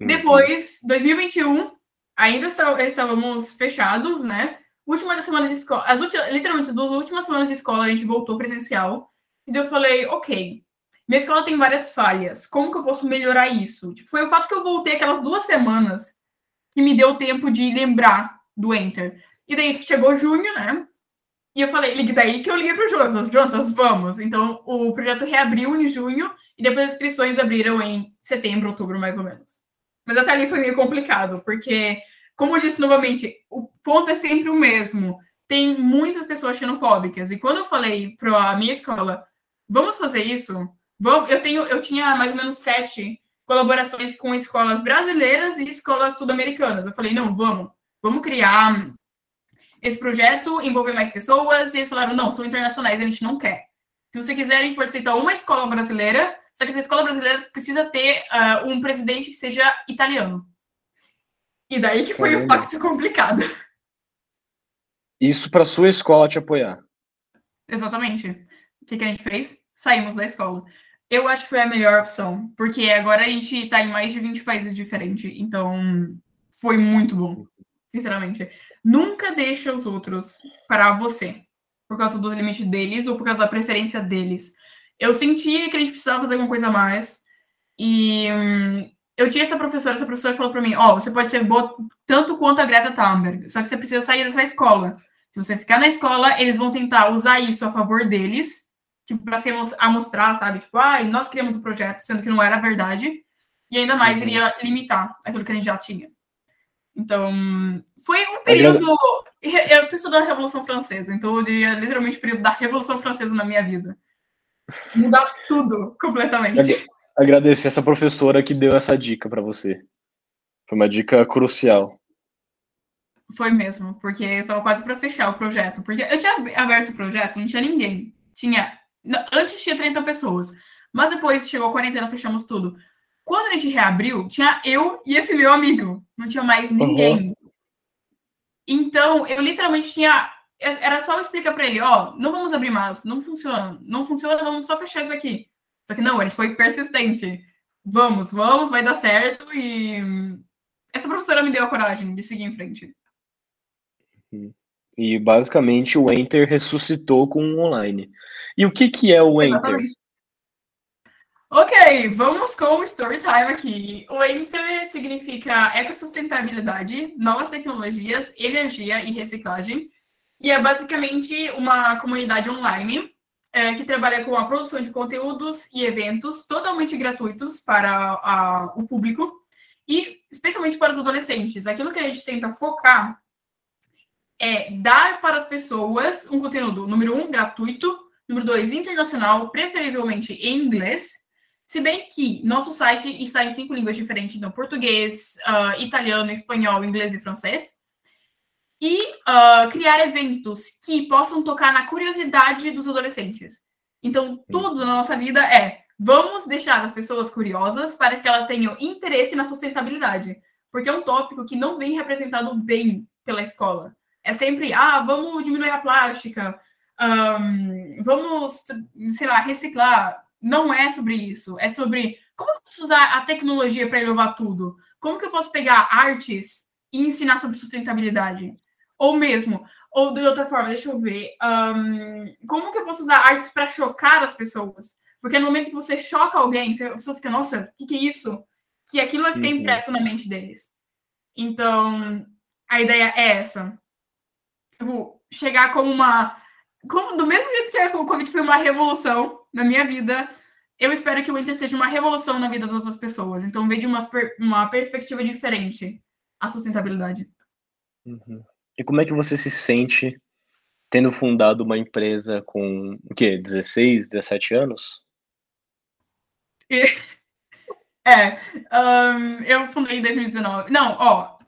Uhum. Depois, 2021, ainda estávamos fechados, né? Última semana de escola, as últimas, literalmente as duas últimas semanas de escola a gente voltou presencial. E eu falei, ok, minha escola tem várias falhas. Como que eu posso melhorar isso? Tipo, foi o fato que eu voltei aquelas duas semanas que me deu tempo de lembrar do Enter. E daí chegou junho, né? E eu falei, daí que eu liguei para o Jonas. Jonas, vamos. Então o projeto reabriu em junho e depois as inscrições abriram em setembro, outubro, mais ou menos. Mas até ali foi meio complicado, porque, como eu disse novamente, o ponto é sempre o mesmo. Tem muitas pessoas xenofóbicas. E quando eu falei para a minha escola, vamos fazer isso? Vamos, eu, tenho, eu tinha mais ou menos sete colaborações com escolas brasileiras e escolas sul-americanas. Eu falei, não, vamos, vamos criar esse projeto, envolver mais pessoas. E eles falaram, não, são internacionais, a gente não quer. Se você quiser, a gente pode aceitar uma escola brasileira só que essa escola brasileira precisa ter uh, um presidente que seja italiano. E daí que foi Caramba. um pacto complicado. Isso para sua escola te apoiar. Exatamente. O que, que a gente fez? Saímos da escola. Eu acho que foi a melhor opção, porque agora a gente está em mais de 20 países diferentes, então foi muito bom, sinceramente. Nunca deixa os outros parar você, por causa dos limites deles ou por causa da preferência deles eu sentia que a gente precisava fazer alguma coisa a mais. E hum, eu tinha essa professora, essa professora falou para mim: Ó, oh, você pode ser boa tanto quanto a Greta Thunberg, só que você precisa sair dessa escola. Se você ficar na escola, eles vão tentar usar isso a favor deles, tipo, para se mostrar, sabe? Tipo, ah, nós criamos o um projeto, sendo que não era verdade, e ainda mais uhum. iria limitar aquilo que a gente já tinha. Então, foi um período. Eu estou estudando a Revolução Francesa, então eu diria literalmente o período da Revolução Francesa na minha vida. Mudar tudo completamente. Agradecer essa professora que deu essa dica para você. Foi uma dica crucial. Foi mesmo, porque eu estava quase para fechar o projeto. Porque eu tinha aberto o projeto, não tinha ninguém. Tinha. Antes tinha 30 pessoas. Mas depois chegou a quarentena, fechamos tudo. Quando a gente reabriu, tinha eu e esse meu amigo. Não tinha mais ninguém. Uhum. Então, eu literalmente tinha era só explicar para ele, ó, não vamos abrir mais, não funciona, não funciona, vamos só fechar isso aqui. Só que não, ele foi persistente. Vamos, vamos, vai dar certo e essa professora me deu a coragem de seguir em frente. Uhum. E basicamente o Enter ressuscitou com o online. E o que, que é o Enter? Exatamente. Ok, vamos com o story time aqui. O Enter significa ecossustentabilidade, novas tecnologias, energia e reciclagem. E é basicamente uma comunidade online é, que trabalha com a produção de conteúdos e eventos totalmente gratuitos para a, o público e especialmente para os adolescentes. Aquilo que a gente tenta focar é dar para as pessoas um conteúdo, número um, gratuito, número dois, internacional, preferivelmente em inglês, se bem que nosso site está em cinco línguas diferentes, então português, uh, italiano, espanhol, inglês e francês. E uh, criar eventos que possam tocar na curiosidade dos adolescentes. Então, tudo na nossa vida é vamos deixar as pessoas curiosas para que elas tenham interesse na sustentabilidade. Porque é um tópico que não vem representado bem pela escola. É sempre, ah, vamos diminuir a plástica, um, vamos, sei lá, reciclar não é sobre isso. É sobre como eu posso usar a tecnologia para inovar tudo? Como que eu posso pegar artes e ensinar sobre sustentabilidade? Ou mesmo, ou de outra forma, deixa eu ver. Um, como que eu posso usar artes para chocar as pessoas? Porque no momento que você choca alguém, a pessoa fica, nossa, o que, que é isso? Que aquilo vai ficar uhum. impresso na mente deles. Então, a ideia é essa. Eu vou chegar como uma. Como, do mesmo jeito que o Covid foi uma revolução, na minha vida, eu espero que o Inter seja uma revolução na vida das outras pessoas. Então, veja uma, uma perspectiva diferente a sustentabilidade. Uhum. E como é que você se sente tendo fundado uma empresa com o quê? 16, 17 anos? É, um, eu fundei em 2019. Não, ó,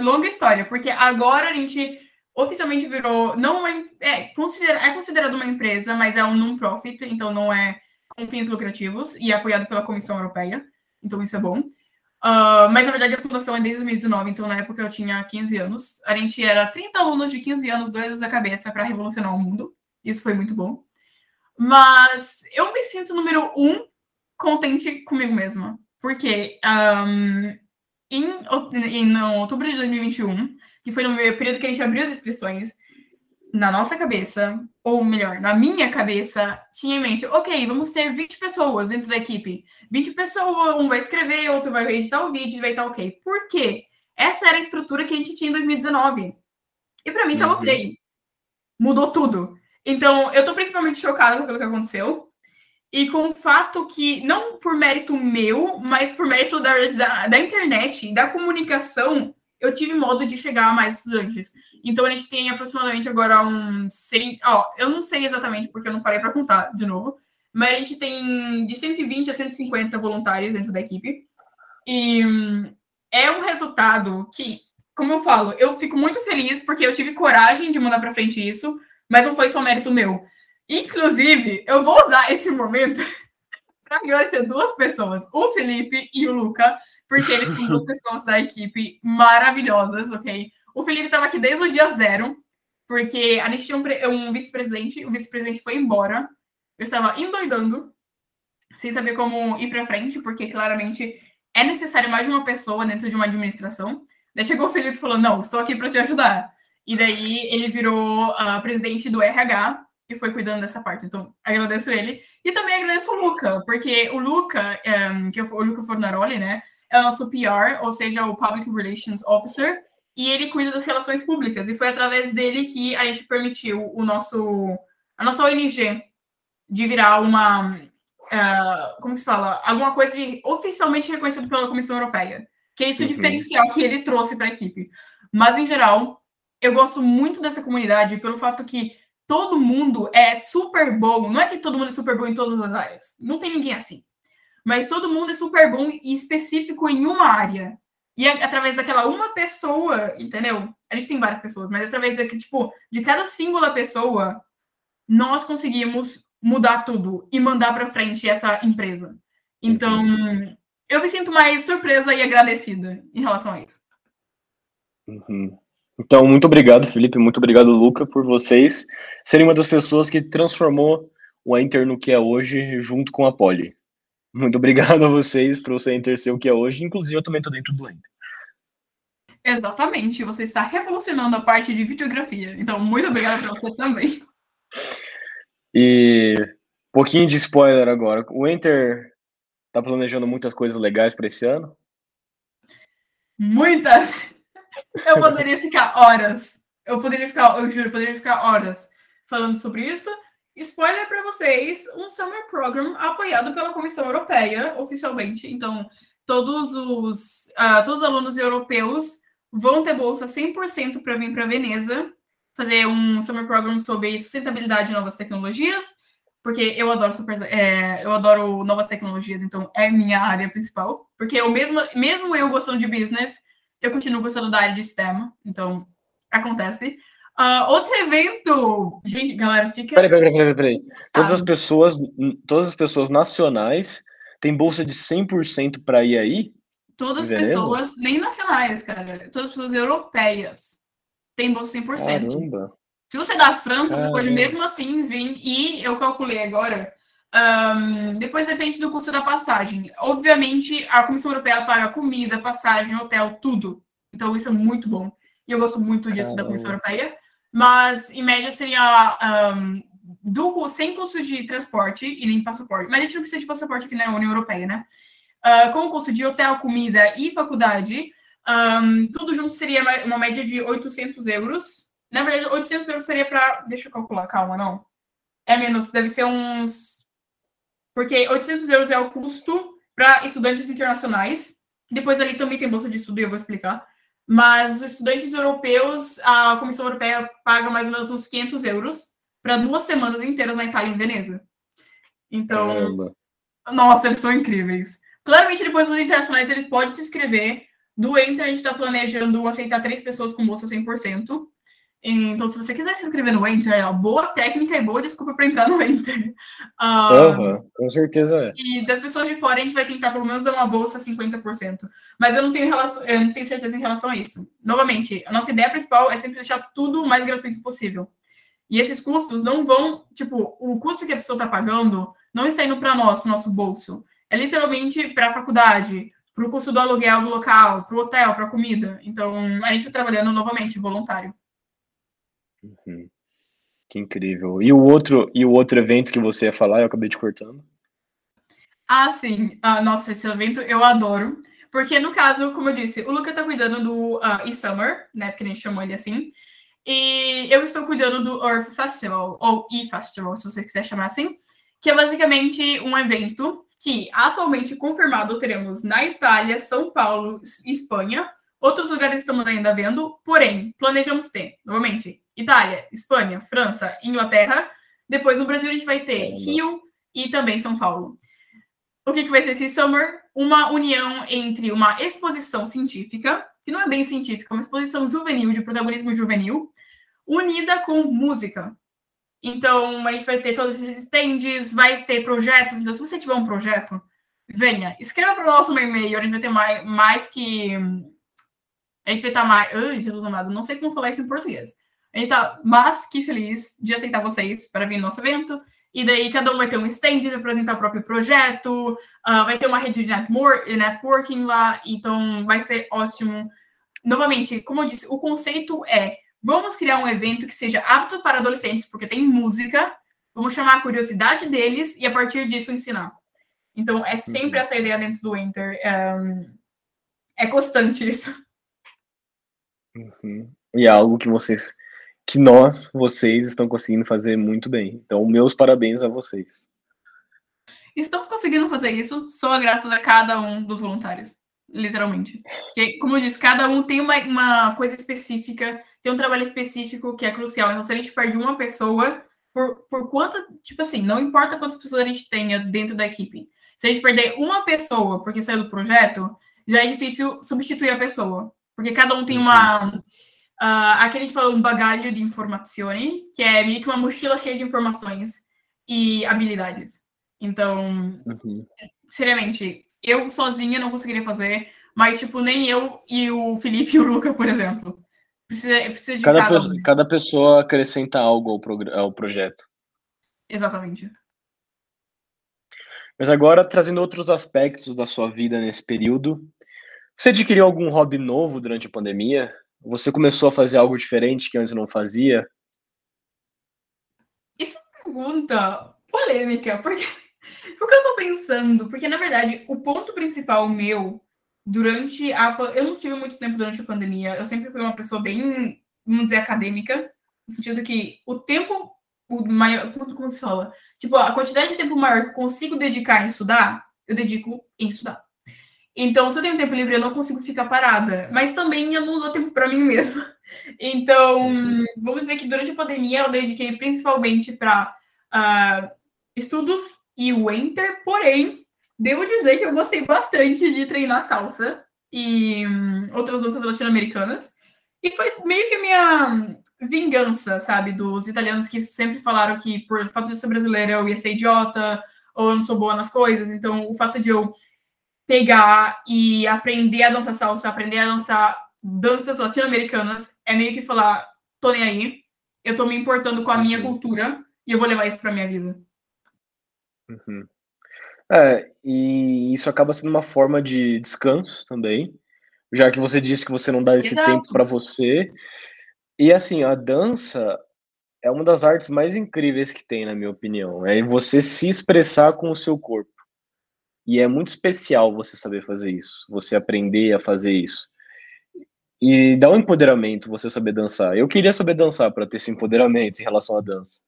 longa história, porque agora a gente oficialmente virou, não é, é, considera, é considerado uma empresa, mas é um non-profit, então não é com fins lucrativos e é apoiado pela Comissão Europeia, então isso é bom. Uh, mas na verdade a fundação é desde 2019, então na época eu tinha 15 anos. A gente era 30 alunos de 15 anos, doidos da cabeça para revolucionar o mundo. Isso foi muito bom. Mas eu me sinto, número um, contente comigo mesma. Porque um, em, em outubro de 2021, que foi no período que a gente abriu as inscrições, na nossa cabeça, ou melhor, na minha cabeça, tinha em mente, ok, vamos ter 20 pessoas dentro da equipe. 20 pessoas, um vai escrever, outro vai editar o vídeo, vai estar ok. Por quê? Essa era a estrutura que a gente tinha em 2019. E para mim tava uhum. ok. Mudou tudo. Então, eu tô principalmente chocada com aquilo que aconteceu. E com o fato que, não por mérito meu, mas por mérito da, da, da internet, da comunicação, eu tive modo de chegar a mais estudantes. Então a gente tem aproximadamente agora um 100, ó, eu não sei exatamente porque eu não parei para contar de novo, mas a gente tem de 120 a 150 voluntários dentro da equipe. E é um resultado que, como eu falo, eu fico muito feliz porque eu tive coragem de mandar para frente isso, mas não foi só mérito meu. Inclusive, eu vou usar esse momento para agradecer duas pessoas, o Felipe e o Luca, porque eles são duas pessoas da equipe maravilhosas, ok? O Felipe estava aqui desde o dia zero, porque a gente tinha um, um vice-presidente, o vice-presidente foi embora, eu estava endoidando, sem saber como ir para frente, porque claramente é necessário mais de uma pessoa dentro de uma administração. Daí chegou o Felipe e falou: Não, estou aqui para te ajudar. E daí ele virou uh, presidente do RH e foi cuidando dessa parte. Então, agradeço ele. E também agradeço o Luca, porque o Luca, um, que é o Luca Fornaroli, né? é o nosso PR, ou seja, o Public Relations Officer, e ele cuida das relações públicas. E foi através dele que a gente permitiu o nosso, a nossa ONG de virar uma, uh, como se fala, alguma coisa de, oficialmente reconhecida pela Comissão Europeia. Que é esse uhum. diferencial que ele trouxe para a equipe. Mas, em geral, eu gosto muito dessa comunidade pelo fato que todo mundo é super bom. Não é que todo mundo é super bom em todas as áreas. Não tem ninguém assim mas todo mundo é super bom e específico em uma área. E é através daquela uma pessoa, entendeu? A gente tem várias pessoas, mas através de, tipo, de cada singular pessoa, nós conseguimos mudar tudo e mandar para frente essa empresa. Então, eu me sinto mais surpresa e agradecida em relação a isso. Uhum. Então, muito obrigado, Felipe, muito obrigado, Luca, por vocês serem uma das pessoas que transformou o Enter no que é hoje, junto com a Poli. Muito obrigado a vocês por você Enter ser o que é hoje. Inclusive, eu também estou dentro do Enter. Exatamente, você está revolucionando a parte de videografia. Então, muito obrigada para você também. E um pouquinho de spoiler agora. O Enter tá planejando muitas coisas legais para esse ano? Muitas! Eu poderia ficar horas. Eu poderia ficar, eu juro, eu poderia ficar horas falando sobre isso. Spoiler para vocês: um Summer Program apoiado pela Comissão Europeia, oficialmente. Então, todos os, uh, todos os alunos europeus vão ter bolsa 100% para vir para Veneza fazer um Summer Program sobre sustentabilidade e novas tecnologias, porque eu adoro super, é, eu adoro novas tecnologias, então é minha área principal. Porque eu mesmo, mesmo eu gostando de business, eu continuo gostando da área de STEM, então acontece. Uh, outro evento. Gente, galera, fica. Peraí, peraí, peraí, peraí. Todas ah. as pessoas, todas as pessoas nacionais têm bolsa de 100% para ir aí? Todas as pessoas, nem nacionais, cara. Todas as pessoas europeias têm bolsa 100%. Caramba. Se você é da França, Caramba. você pode mesmo assim vir. E eu calculei agora. Um, depois depende do custo da passagem. Obviamente, a Comissão Europeia paga comida, passagem, hotel, tudo. Então, isso é muito bom. E eu gosto muito disso da Comissão Europeia mas em média seria um, do, sem custos de transporte e nem passaporte. Mas a gente não precisa de passaporte aqui na União Europeia, né? Uh, com o custo de hotel, comida e faculdade, um, tudo junto seria uma média de 800 euros. Na verdade, 800 euros seria para. Deixa eu calcular, calma, não. É menos, deve ser uns. Porque 800 euros é o custo para estudantes internacionais. Depois ali também tem bolsa de estudo e eu vou explicar. Mas os estudantes europeus, a Comissão Europeia paga mais ou menos uns 500 euros para duas semanas inteiras na Itália, em Veneza. Então, Caramba. nossa, eles são incríveis. Claramente, depois os internacionais, eles podem se inscrever. Do Enter, a gente está planejando aceitar três pessoas com bolsa 100%. Então, se você quiser se inscrever no Enter, é uma boa técnica e boa desculpa para entrar no Enter. uhum, com certeza é. E das pessoas de fora, a gente vai tentar pelo menos dar uma bolsa 50%. Mas eu não tenho, relação, eu não tenho certeza em relação a isso. Novamente, a nossa ideia principal é sempre deixar tudo o mais gratuito possível. E esses custos não vão, tipo, o custo que a pessoa está pagando não está indo para nós, para o nosso bolso. É literalmente para a faculdade, para o custo do aluguel do local, para o hotel, para a comida. Então, a gente está trabalhando novamente voluntário. Uhum. Que incrível. E o outro e o outro evento que você ia falar, eu acabei te cortando. Ah, sim. Ah, nossa, esse evento eu adoro. Porque, no caso, como eu disse, o Luca tá cuidando do uh, e-Summer, né? Porque a gente chamou ele assim. E eu estou cuidando do Earth Festival, ou e-Festival, se você quiser chamar assim, que é basicamente um evento que atualmente confirmado teremos na Itália, São Paulo, Espanha. Outros lugares estamos ainda vendo, porém, planejamos ter, novamente, Itália, Espanha, França, Inglaterra. Depois no Brasil a gente vai ter Rio e também São Paulo. O que, que vai ser esse Summer? Uma união entre uma exposição científica, que não é bem científica, é uma exposição juvenil, de protagonismo juvenil, unida com música. Então, a gente vai ter todos esses stands, vai ter projetos. Então, se você tiver um projeto, venha, escreva para o nosso e-mail, a gente vai ter mais, mais que. A gente vai estar mais. Ai, Jesus amado, não sei como falar isso em português. A gente tá mais que feliz de aceitar vocês para vir no nosso evento. E daí cada um vai ter um stand para apresentar o próprio projeto, uh, vai ter uma rede de networking lá, então vai ser ótimo. Novamente, como eu disse, o conceito é vamos criar um evento que seja apto para adolescentes, porque tem música, vamos chamar a curiosidade deles e a partir disso ensinar. Então é sempre uhum. essa ideia dentro do Enter. Um, é constante isso. Uhum. E é algo que vocês que nós, vocês, estão conseguindo fazer muito bem. Então, meus parabéns a vocês. Estamos conseguindo fazer isso só graças a cada um dos voluntários, literalmente. Porque, como eu disse, cada um tem uma, uma coisa específica, tem um trabalho específico que é crucial. Então, se a gente perde uma pessoa, por, por quanto, tipo assim, não importa quantas pessoas a gente tenha dentro da equipe. Se a gente perder uma pessoa porque saiu do projeto, já é difícil substituir a pessoa. Porque cada um tem uma. Uh, aqui a gente falou um bagalho de informações, que é meio que uma mochila cheia de informações e habilidades. Então, uhum. seriamente, eu sozinha não conseguiria fazer, mas, tipo, nem eu e o Felipe e o Luca, por exemplo. Precisa, precisa de cada, cada, pessoa, cada pessoa acrescenta algo ao, ao projeto. Exatamente. Mas agora, trazendo outros aspectos da sua vida nesse período, Você adquiriu algum hobby novo durante a pandemia? Você começou a fazer algo diferente que antes não fazia? Isso é uma pergunta polêmica, porque, porque eu tô pensando, porque na verdade o ponto principal meu durante a. Eu não tive muito tempo durante a pandemia, eu sempre fui uma pessoa bem, vamos dizer, acadêmica, no sentido que o tempo o maior. Como se fala? Tipo, a quantidade de tempo maior que eu consigo dedicar em estudar, eu dedico em estudar. Então, se eu tenho tempo livre, eu não consigo ficar parada. Mas também eu não dou tempo para mim mesma. Então, uhum. vamos dizer que durante a pandemia eu dediquei principalmente para uh, ah, estudos e o Enter, porém, devo dizer que eu gostei bastante de treinar salsa e um, outras danças latino-americanas. E foi meio que a minha vingança, sabe, dos italianos que sempre falaram que por fato de ser brasileira eu ia ser idiota ou eu não sou boa nas coisas. Então, o fato de eu pegar e aprender a dançar salsa, aprender a dançar danças latino-americanas, é meio que falar, tô nem aí, eu tô me importando com a minha uhum. cultura e eu vou levar isso pra minha vida. Uhum. É, e isso acaba sendo uma forma de descanso também, já que você disse que você não dá esse Exato. tempo para você. E assim, a dança é uma das artes mais incríveis que tem, na minha opinião. É você se expressar com o seu corpo. E é muito especial você saber fazer isso, você aprender a fazer isso. E dá um empoderamento você saber dançar. Eu queria saber dançar para ter esse empoderamento em relação à dança.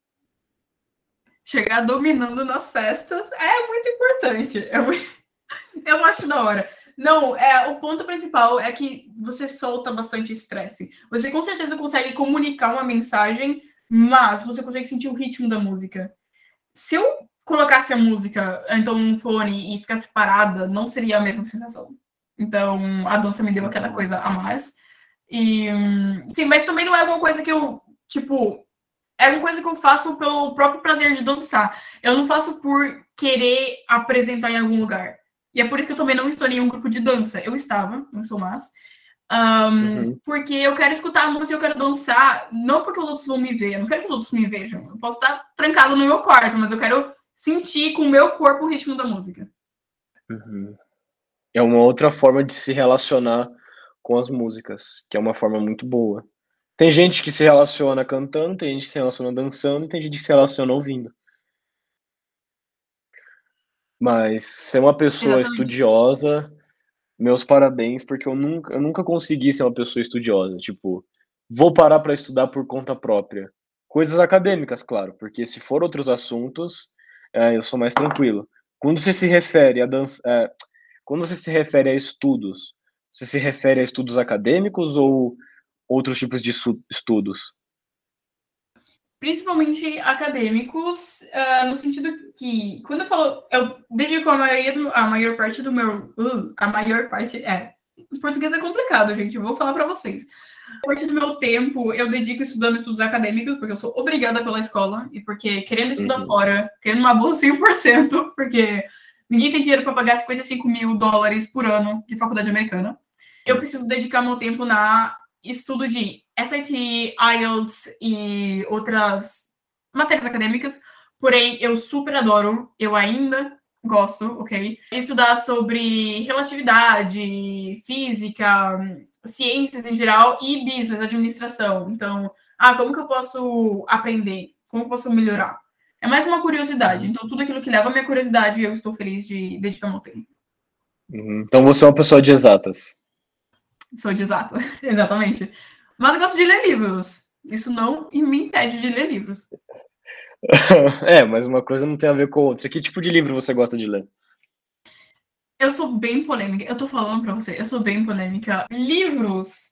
Chegar dominando nas festas é muito importante. Muito... Eu acho da hora. Não, é, o ponto principal é que você solta bastante estresse. Você com certeza consegue comunicar uma mensagem, mas você consegue sentir o ritmo da música. Se eu colocasse a música, então, um fone e ficasse parada, não seria a mesma sensação. Então, a dança me deu aquela coisa a mais. E, sim, mas também não é uma coisa que eu, tipo, é uma coisa que eu faço pelo próprio prazer de dançar. Eu não faço por querer apresentar em algum lugar. E é por isso que eu também não estou em um grupo de dança. Eu estava, não sou mais. Um, uhum. Porque eu quero escutar a música, eu quero dançar, não porque os outros vão me ver. Eu não quero que os outros me vejam. Eu posso estar trancado no meu quarto, mas eu quero sentir com o meu corpo o ritmo da música. Uhum. É uma outra forma de se relacionar com as músicas, que é uma forma muito boa. Tem gente que se relaciona cantando, tem gente que se relaciona dançando e tem gente que se relaciona ouvindo. Mas ser uma pessoa Exatamente. estudiosa, meus parabéns, porque eu nunca, eu nunca consegui ser uma pessoa estudiosa. Tipo, vou parar para estudar por conta própria. Coisas acadêmicas, claro, porque se for outros assuntos, é, eu sou mais tranquilo. Quando você se refere a dança, é, quando você se refere a estudos, você se refere a estudos acadêmicos ou outros tipos de estudos? Principalmente acadêmicos, uh, no sentido que, quando eu falo, eu dedico a, maioria do, a maior parte do meu. Uh, a maior parte. É. Português é complicado, gente. Eu vou falar para vocês. A partir do meu tempo, eu dedico estudando estudos acadêmicos, porque eu sou obrigada pela escola, e porque querendo estudar uhum. fora, querendo uma bolsa 100%, porque ninguém tem dinheiro para pagar 55 mil dólares por ano de faculdade americana, eu preciso dedicar meu tempo na estudo de SAT, IELTS e outras matérias acadêmicas, porém eu super adoro, eu ainda gosto, ok? Estudar sobre relatividade, física, ciências em geral e business, administração. Então, ah, como que eu posso aprender? Como eu posso melhorar? É mais uma curiosidade. Uhum. Então, tudo aquilo que leva a minha curiosidade, eu estou feliz de dedicar meu tempo. Uhum. Então, você é uma pessoa de exatas. Sou de exatas, exatamente. Mas eu gosto de ler livros. Isso não me impede de ler livros. é, mas uma coisa não tem a ver com outra. Que tipo de livro você gosta de ler? Eu sou bem polêmica. Eu tô falando pra você, eu sou bem polêmica. Livros.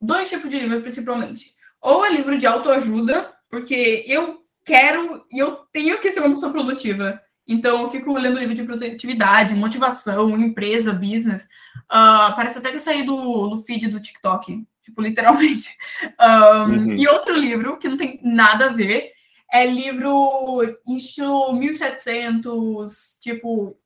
Dois tipos de livros, principalmente. Ou é livro de autoajuda, porque eu quero e eu tenho que ser uma pessoa produtiva. Então, eu fico lendo livro de produtividade, motivação, empresa, business. Uh, parece até que eu saí do, do feed do TikTok, tipo, literalmente. Um, uhum. E outro livro, que não tem nada a ver, é livro em estilo 1700, tipo,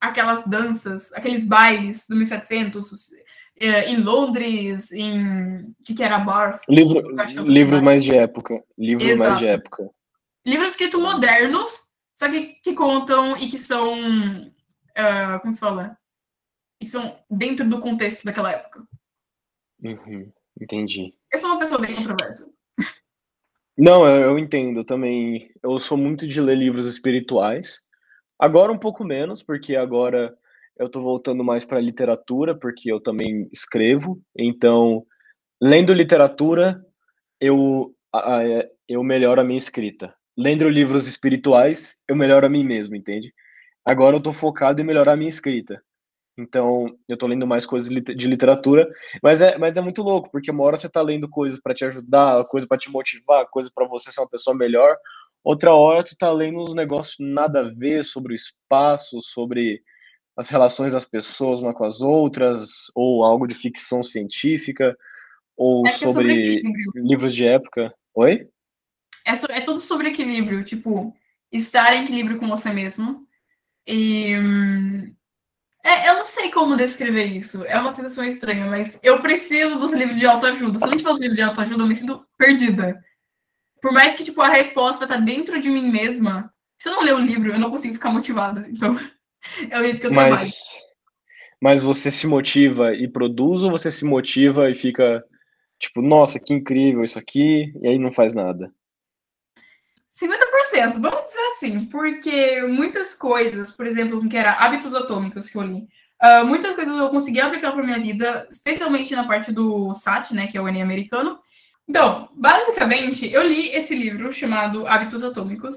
aquelas danças, aqueles bailes do 1700, é, em Londres, em. O que, que era Barth? Livro, livros mais de época. Livros mais de época. Livros escritos modernos, só que, que contam e que são. Uh, como se fala? e são dentro do contexto daquela época. Uhum, entendi. Eu sou uma pessoa bem controversa. Não, eu, entendo também. Eu sou muito de ler livros espirituais. Agora um pouco menos, porque agora eu tô voltando mais para literatura, porque eu também escrevo. Então, lendo literatura, eu, eu melhoro a minha escrita. Lendo livros espirituais, eu melhoro a mim mesmo, entende? Agora eu tô focado em melhorar a minha escrita. Então, eu tô lendo mais coisas de literatura, mas é, mas é muito louco, porque uma hora você tá lendo coisas para te ajudar, coisa para te motivar, coisa para você ser uma pessoa melhor, outra hora tu tá lendo uns negócios nada a ver sobre o espaço, sobre as relações das pessoas uma com as outras, ou algo de ficção científica, ou é, é sobre, sobre livros de época. Oi? É, so, é tudo sobre equilíbrio, tipo, estar em equilíbrio com você mesmo. E hum, é, eu não sei como descrever isso. É uma sensação estranha, mas eu preciso dos livros de autoajuda. Se eu não tiver os livros de autoajuda, eu me sinto perdida. Por mais que, tipo, a resposta tá dentro de mim mesma, se eu não ler o livro, eu não consigo ficar motivada. Então, é o jeito que eu mas, trabalho. Mas você se motiva e produz ou você se motiva e fica, tipo, nossa, que incrível isso aqui, e aí não faz nada? 50%, vamos dizer assim, porque muitas coisas, por exemplo, que era hábitos atômicos que eu li, uh, muitas coisas eu consegui aplicar para minha vida, especialmente na parte do SAT, né, que é o Enem americano. Então, basicamente, eu li esse livro chamado Hábitos Atômicos.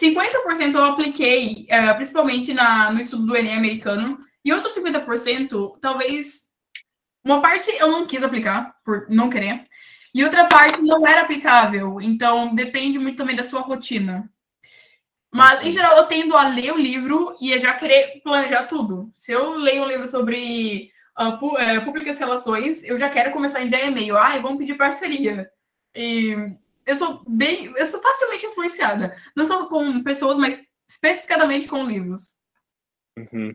50% eu apliquei, uh, principalmente na, no estudo do Enem americano, e outros 50%, talvez, uma parte eu não quis aplicar, por não querer, e outra parte não era aplicável, então depende muito também da sua rotina. Mas, em geral, eu tendo a ler o livro e a já querer planejar tudo. Se eu leio um livro sobre uh, públicas relações, eu já quero começar em dia e-mail. Ah, vamos pedir parceria. E eu sou bem, eu sou facilmente influenciada. Não só com pessoas, mas especificadamente com livros. Uhum.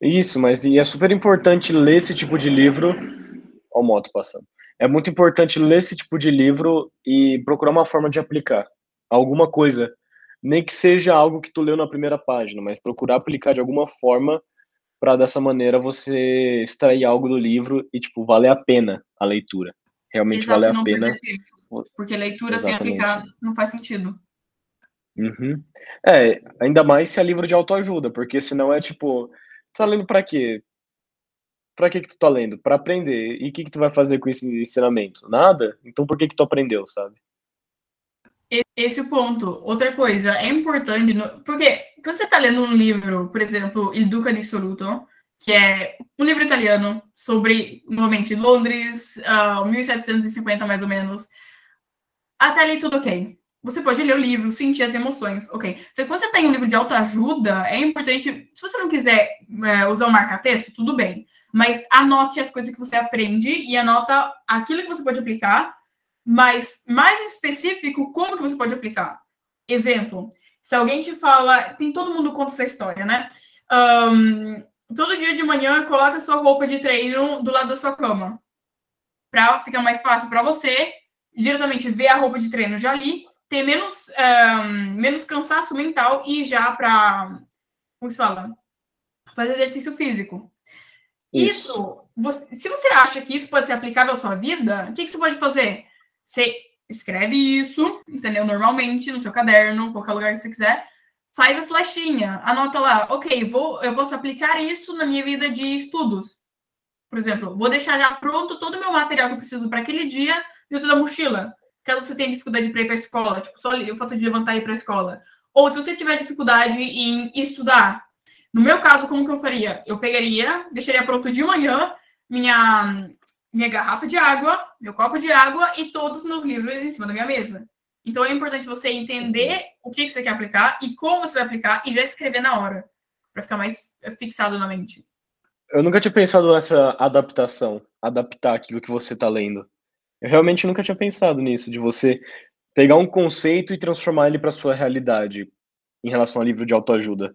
Isso, mas é super importante ler esse tipo de livro. Olha o moto passando é muito importante ler esse tipo de livro e procurar uma forma de aplicar alguma coisa, nem que seja algo que tu leu na primeira página, mas procurar aplicar de alguma forma para dessa maneira você extrair algo do livro e tipo valer a pena a leitura. Realmente Exato, valer a pena. Porque leitura Exatamente. sem aplicar não faz sentido. Uhum. É, ainda mais se é livro de autoajuda, porque senão é tipo, tá lendo para quê? Para que que tu tá lendo? Para aprender. E o que que tu vai fazer com esse ensinamento? Nada? Então por que que tu aprendeu, sabe? Esse é o ponto. Outra coisa, é importante, no... porque quando você está lendo um livro, por exemplo, Il Duca di Soluto, que é um livro italiano sobre, novamente, Londres, uh, 1750 mais ou menos, até ali tudo ok. Você pode ler o livro, sentir as emoções, ok. Então, quando você tem um livro de autoajuda, é importante, se você não quiser é, usar o marca-texto, tudo bem mas anote as coisas que você aprende e anota aquilo que você pode aplicar, mas mais em específico, como que você pode aplicar. Exemplo, se alguém te fala, tem todo mundo conta essa história, né? Um, todo dia de manhã, coloca sua roupa de treino do lado da sua cama, para ficar mais fácil para você diretamente ver a roupa de treino já ali, ter menos, um, menos cansaço mental e já para, como se fala, fazer exercício físico. Isso, você, se você acha que isso pode ser aplicável à sua vida, o que, que você pode fazer? Você escreve isso, entendeu? Normalmente, no seu caderno, qualquer lugar que você quiser, faz a flechinha, anota lá, ok, vou, eu posso aplicar isso na minha vida de estudos. Por exemplo, vou deixar já pronto todo o meu material que eu preciso para aquele dia dentro da mochila. Caso você tenha dificuldade para ir para a escola, tipo, só o fato de levantar e ir para a escola. Ou se você tiver dificuldade em estudar, no meu caso, como que eu faria? Eu pegaria, deixaria pronto de manhã minha, minha garrafa de água, meu copo de água e todos os meus livros em cima da minha mesa. Então é importante você entender o que, você quer aplicar e como você vai aplicar e já escrever na hora, para ficar mais fixado na mente. Eu nunca tinha pensado nessa adaptação, adaptar aquilo que você está lendo. Eu realmente nunca tinha pensado nisso, de você pegar um conceito e transformar ele para sua realidade em relação ao livro de autoajuda.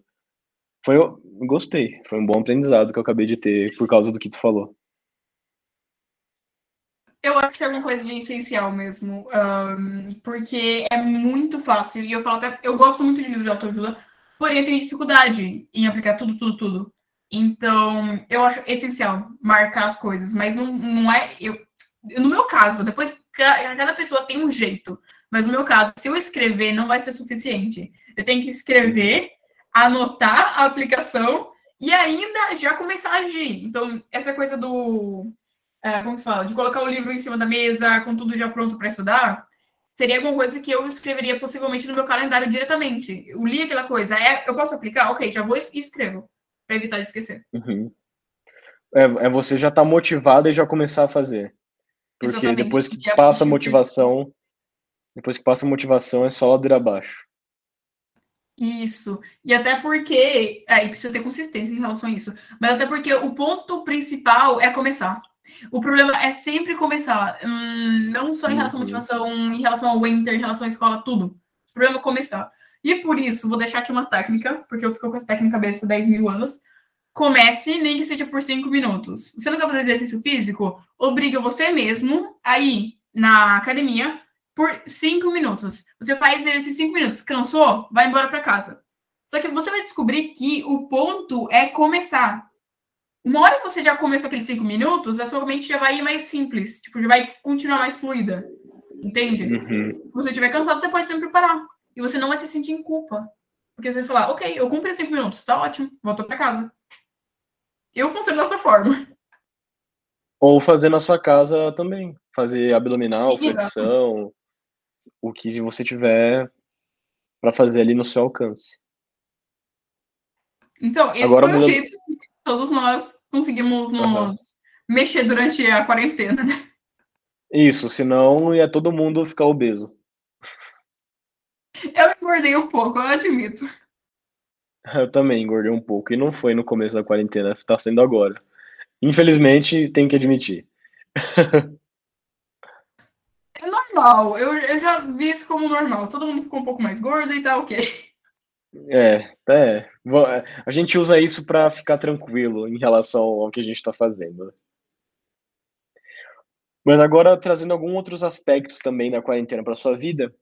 Foi, gostei, foi um bom aprendizado que eu acabei de ter por causa do que tu falou. Eu acho que é uma coisa de essencial mesmo, um, porque é muito fácil, e eu falo até, eu gosto muito de livros de autoajuda, porém eu tenho dificuldade em aplicar tudo, tudo, tudo. Então, eu acho essencial marcar as coisas, mas não, não é. Eu, no meu caso, depois cada pessoa tem um jeito, mas no meu caso, se eu escrever, não vai ser suficiente. Eu tenho que escrever, anotar a aplicação e ainda já começar a agir. Então, essa coisa do. É, como se fala? De colocar o livro em cima da mesa, com tudo já pronto para estudar, seria alguma coisa que eu escreveria possivelmente no meu calendário diretamente. Eu li aquela coisa, é, eu posso aplicar? Ok, já vou e escrevo, para evitar de esquecer. Uhum. É, é, você já tá motivado e já começar a fazer. Porque Exatamente. depois que passa a motivação, depois que passa a motivação é só ladeira abaixo. Isso. E até porque. Aí é, precisa ter consistência em relação a isso. Mas até porque o ponto principal é começar. O problema é sempre começar. Hum, não só em relação à uhum. motivação, em relação ao winter, em relação à escola, tudo. O problema é começar. E por isso, vou deixar aqui uma técnica, porque eu fico com essa técnica cabeça há 10 mil anos. Comece, nem que seja por 5 minutos. Você não quer fazer exercício físico? Obriga você mesmo a ir na academia por 5 minutos. Você faz exercício 5 minutos. Cansou? Vai embora para casa. Só que você vai descobrir que o ponto é começar. Uma hora que você já começou aqueles cinco minutos, a sua mente já vai ir mais simples, tipo, já vai continuar mais fluida. Entende? Uhum. Se você estiver cansado, você pode sempre parar. E você não vai se sentir em culpa. Porque você vai falar, ok, eu cumpri cinco minutos, tá ótimo, voltou para casa. Eu funciono dessa forma. Ou fazer na sua casa também. Fazer abdominal, flexão, o que você tiver para fazer ali no seu alcance. Então, esse Agora, foi o jeito que todos nós conseguimos nos uhum. mexer durante a quarentena, né? Isso, senão ia todo mundo ficar obeso. Eu engordei um pouco, eu admito. Eu também engordei um pouco. E não foi no começo da quarentena, tá sendo agora. Infelizmente, tenho que admitir. É normal. Eu, eu já vi isso como normal. Todo mundo ficou um pouco mais gordo e tá ok. É, é. A gente usa isso para ficar tranquilo em relação ao que a gente está fazendo. Mas agora trazendo alguns outros aspectos também da quarentena para sua vida,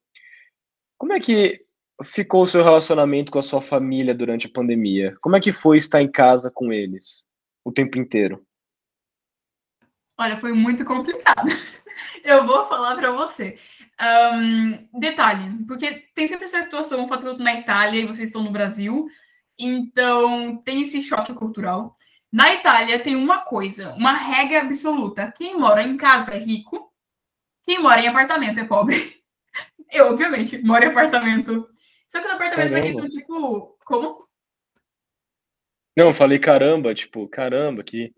como é que ficou o seu relacionamento com a sua família durante a pandemia? Como é que foi estar em casa com eles o tempo inteiro? Olha, foi muito complicado. Eu vou falar para você. Um, detalhe, porque tem sempre essa situação, o fato que eu estou na Itália e vocês estão no Brasil, então tem esse choque cultural. Na Itália tem uma coisa, uma regra absoluta: quem mora em casa é rico, quem mora em apartamento é pobre. Eu, obviamente, moro em apartamento. Só que no apartamento caramba. aqui são tipo. Como? Não, eu falei caramba, tipo, caramba, que.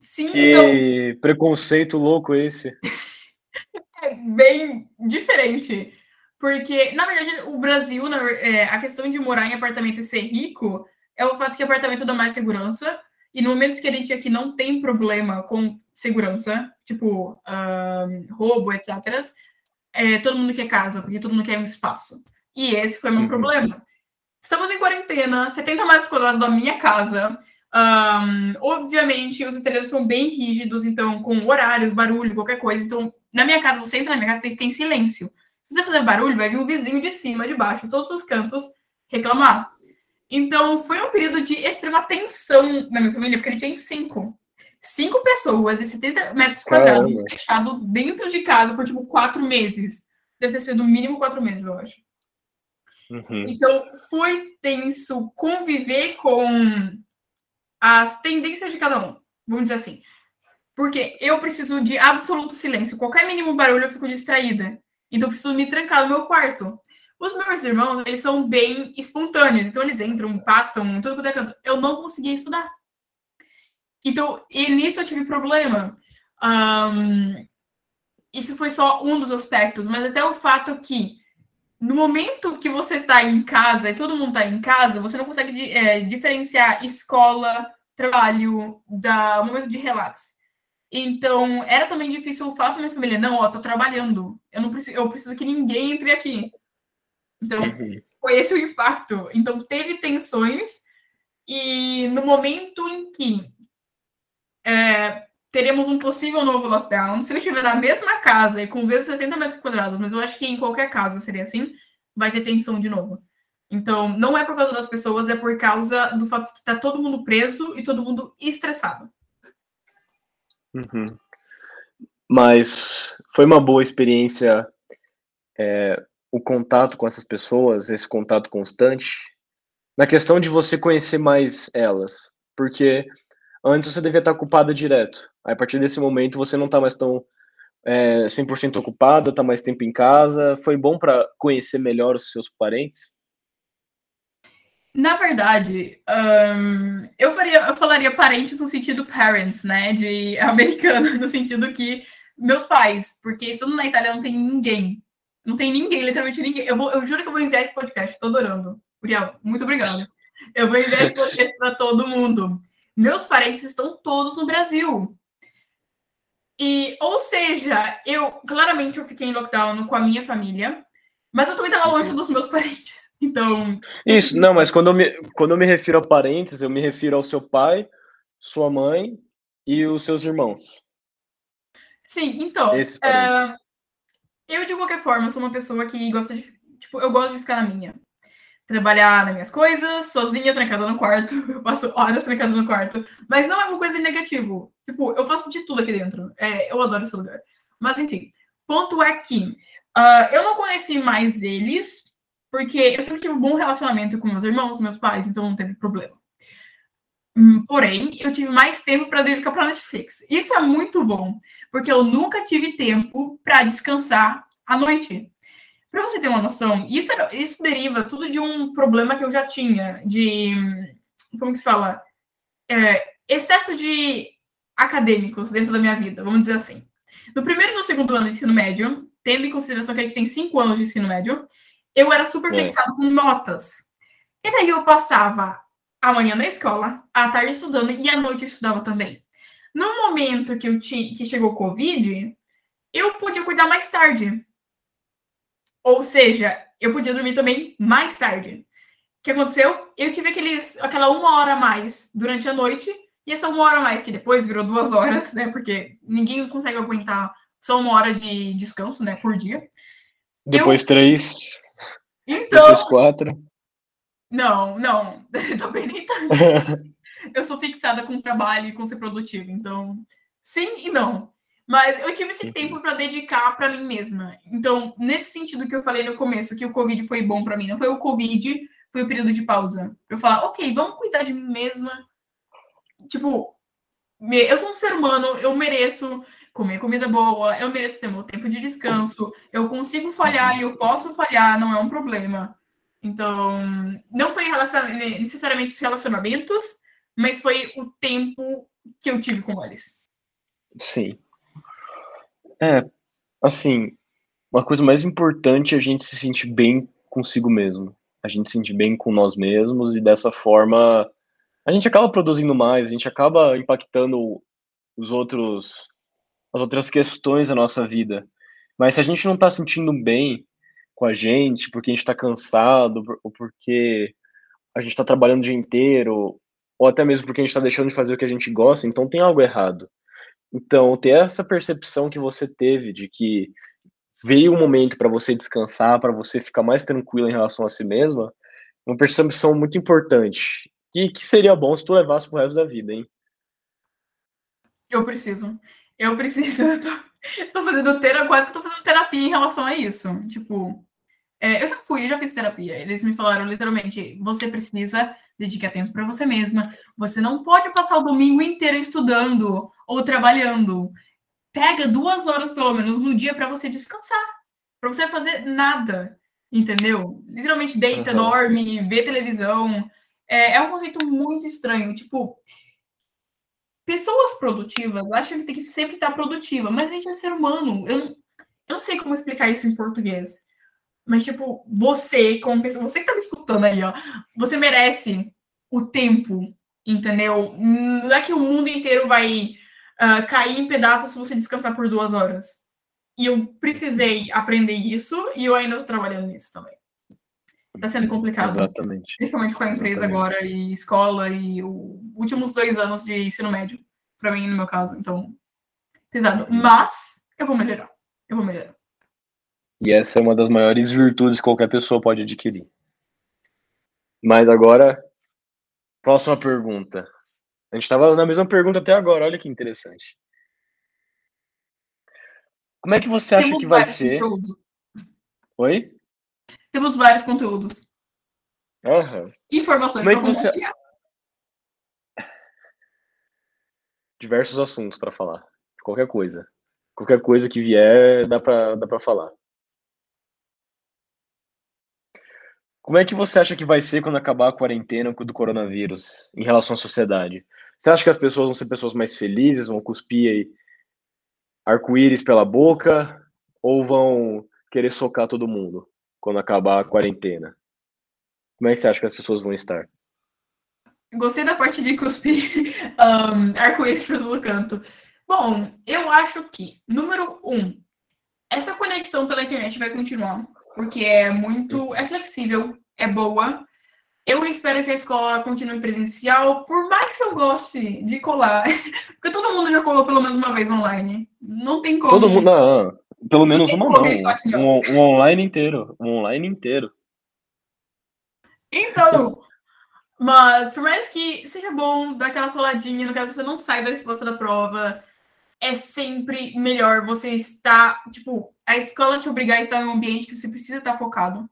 Sim, que então... preconceito louco esse. é bem diferente. Porque, na verdade, o Brasil, na, é, a questão de morar em apartamento e ser rico é o fato que apartamento dá mais segurança. E no momento que a gente aqui não tem problema com segurança, tipo uh, roubo, etc., é, todo mundo quer casa, porque todo mundo quer um espaço. E esse foi o meu uhum. problema. Estamos em quarentena, 70 metros quadrados da minha casa. Um, obviamente, os italianos são bem rígidos, então, com horários, barulho, qualquer coisa. Então, na minha casa, você entra na minha casa, tem que ter silêncio. Se você fazer barulho, vai vir um vizinho de cima, de baixo, todos os cantos, reclamar. Então, foi um período de extrema tensão na minha família, porque ele tinha cinco. Cinco pessoas e 70 metros quadrados Caramba. fechado dentro de casa por, tipo, quatro meses. Deve ter sido no mínimo quatro meses, eu acho. Uhum. Então, foi tenso conviver com as tendências de cada um. Vamos dizer assim. Porque eu preciso de absoluto silêncio. Qualquer mínimo barulho eu fico distraída. Então eu preciso me trancar no meu quarto. Os meus irmãos, eles são bem espontâneos. Então eles entram, passam, tudo quanto é canto. Eu não conseguia estudar. Então, e nisso eu tive problema. Um, isso foi só um dos aspectos, mas até o fato que no momento que você está em casa e todo mundo está em casa, você não consegue é, diferenciar escola, trabalho, da momento de relax. Então, era também difícil falar para minha família, não, ó, tô trabalhando. Eu não preciso, eu preciso que ninguém entre aqui. Então, uhum. foi esse o impacto. Então, teve tensões e no momento em que é, teremos um possível novo lockdown, se eu estiver na mesma casa e com vezes 60 metros quadrados, mas eu acho que em qualquer casa seria assim, vai ter tensão de novo. Então, não é por causa das pessoas, é por causa do fato que tá todo mundo preso e todo mundo estressado. Uhum. Mas foi uma boa experiência é, o contato com essas pessoas, esse contato constante, na questão de você conhecer mais elas. Porque antes você devia estar ocupada direto. Aí, a partir desse momento você não está mais tão é, 100% ocupada, está mais tempo em casa. Foi bom para conhecer melhor os seus parentes? Na verdade, um, eu, faria, eu falaria parentes no sentido parents, né? De americano, no sentido que meus pais, porque estando na Itália não tem ninguém. Não tem ninguém, literalmente ninguém. Eu, vou, eu juro que eu vou enviar esse podcast, tô adorando. Uriel, muito obrigada. Eu vou enviar esse podcast para todo mundo. Meus parentes estão todos no Brasil. E, ou seja, eu claramente eu fiquei em lockdown com a minha família, mas eu também estava longe dos meus parentes. Então. Isso, não, mas quando eu, me, quando eu me refiro a parentes, eu me refiro ao seu pai, sua mãe e os seus irmãos. Sim, então. Uh, eu, de qualquer forma, sou uma pessoa que gosta de. Tipo, eu gosto de ficar na minha. Trabalhar nas minhas coisas, sozinha, trancada no quarto. Eu passo horas trancada no quarto. Mas não é uma coisa negativa. Tipo, eu faço de tudo aqui dentro. É, eu adoro esse lugar. Mas, enfim. Ponto é que uh, eu não conheci mais eles porque eu sempre tive um bom relacionamento com meus irmãos, meus pais, então não teve problema. Hum, porém, eu tive mais tempo para dedicar para Netflix. Isso é muito bom, porque eu nunca tive tempo para descansar à noite. Para você ter uma noção, isso, isso deriva tudo de um problema que eu já tinha, de. Como que se fala? É, excesso de acadêmicos dentro da minha vida, vamos dizer assim. No primeiro e no segundo ano de ensino médio, tendo em consideração que a gente tem cinco anos de ensino médio, eu era super é. fixado com notas. E daí eu passava a manhã na escola, à tarde estudando e à noite eu estudava também. No momento que, eu ti, que chegou o Covid, eu podia cuidar mais tarde. Ou seja, eu podia dormir também mais tarde. O que aconteceu? Eu tive aqueles, aquela uma hora a mais durante a noite, e essa uma hora a mais, que depois virou duas horas, né? Porque ninguém consegue aguentar só uma hora de descanso, né, por dia. Depois eu... três. Então. Depois quatro. Não, não. Também nem tanto. eu sou fixada com o trabalho e com ser produtivo, então sim e não. Mas eu tive esse tempo para dedicar para mim mesma. Então, nesse sentido que eu falei no começo, que o Covid foi bom para mim, não foi o Covid, foi o período de pausa. Eu falar, ok, vamos cuidar de mim mesma. Tipo, eu sou um ser humano, eu mereço comer comida boa, eu mereço ter meu tempo de descanso, eu consigo falhar e eu posso falhar, não é um problema. Então, não foi necessariamente os relacionamentos, mas foi o tempo que eu tive com eles. Sim. É, assim, uma coisa mais importante é a gente se sentir bem consigo mesmo. A gente se sentir bem com nós mesmos e dessa forma a gente acaba produzindo mais, a gente acaba impactando os outros as outras questões da nossa vida. Mas se a gente não está sentindo bem com a gente, porque a gente está cansado, ou porque a gente está trabalhando o dia inteiro, ou até mesmo porque a gente está deixando de fazer o que a gente gosta, então tem algo errado. Então, ter essa percepção que você teve de que veio um momento para você descansar, para você ficar mais tranquilo em relação a si mesma, uma percepção muito importante. E que seria bom se tu levasse pro resto da vida, hein? Eu preciso. Eu preciso. Eu tô, tô fazendo terapia, quase que tô fazendo terapia em relação a isso. Tipo, é, eu já fui, eu já fiz terapia. Eles me falaram literalmente: você precisa dedicar tempo para você mesma. Você não pode passar o domingo inteiro estudando ou trabalhando. Pega duas horas, pelo menos, no dia para você descansar. Para você fazer nada. Entendeu? Literalmente deita, uhum. dorme, vê televisão. É, é um conceito muito estranho. Tipo, pessoas produtivas acham que tem que sempre estar produtiva, mas a gente é ser humano. Eu não, eu não sei como explicar isso em português. Mas, tipo, você, como pessoa, você que tá me escutando aí, ó, você merece o tempo, entendeu? Não é que o mundo inteiro vai uh, cair em pedaços se você descansar por duas horas. E eu precisei aprender isso e eu ainda tô trabalhando nisso também. Tá sendo complicado. Exatamente. Principalmente com a empresa Exatamente. agora e escola e os últimos dois anos de ensino médio, para mim, no meu caso. Então, pesado. Mas eu vou melhorar. Eu vou melhorar. E essa é uma das maiores virtudes que qualquer pessoa pode adquirir. Mas agora, próxima pergunta. A gente estava na mesma pergunta até agora, olha que interessante. Como é que você acha Temos que vai ser? conteúdos. Oi? Temos vários conteúdos. Aham. Informações Como é que você-. Diversos assuntos para falar. Qualquer coisa. Qualquer coisa que vier, dá para dá para falar. Como é que você acha que vai ser quando acabar a quarentena do coronavírus em relação à sociedade? Você acha que as pessoas vão ser pessoas mais felizes, vão cuspir arco-íris pela boca ou vão querer socar todo mundo quando acabar a quarentena? Como é que você acha que as pessoas vão estar? Gostei da parte de cuspir um, arco-íris todo canto. Bom, eu acho que, número um, essa conexão pela internet vai continuar, porque é muito. é flexível, é boa. Eu espero que a escola continue presencial, por mais que eu goste de colar. Porque todo mundo já colou pelo menos uma vez online. Não tem como. Todo mundo, não, pelo menos uma não, um, um online inteiro, um online inteiro. Então, mas por mais que seja bom dar aquela coladinha, no caso você não saiba a resposta da prova, é sempre melhor você estar, tipo, a escola te obrigar a estar em um ambiente que você precisa estar focado.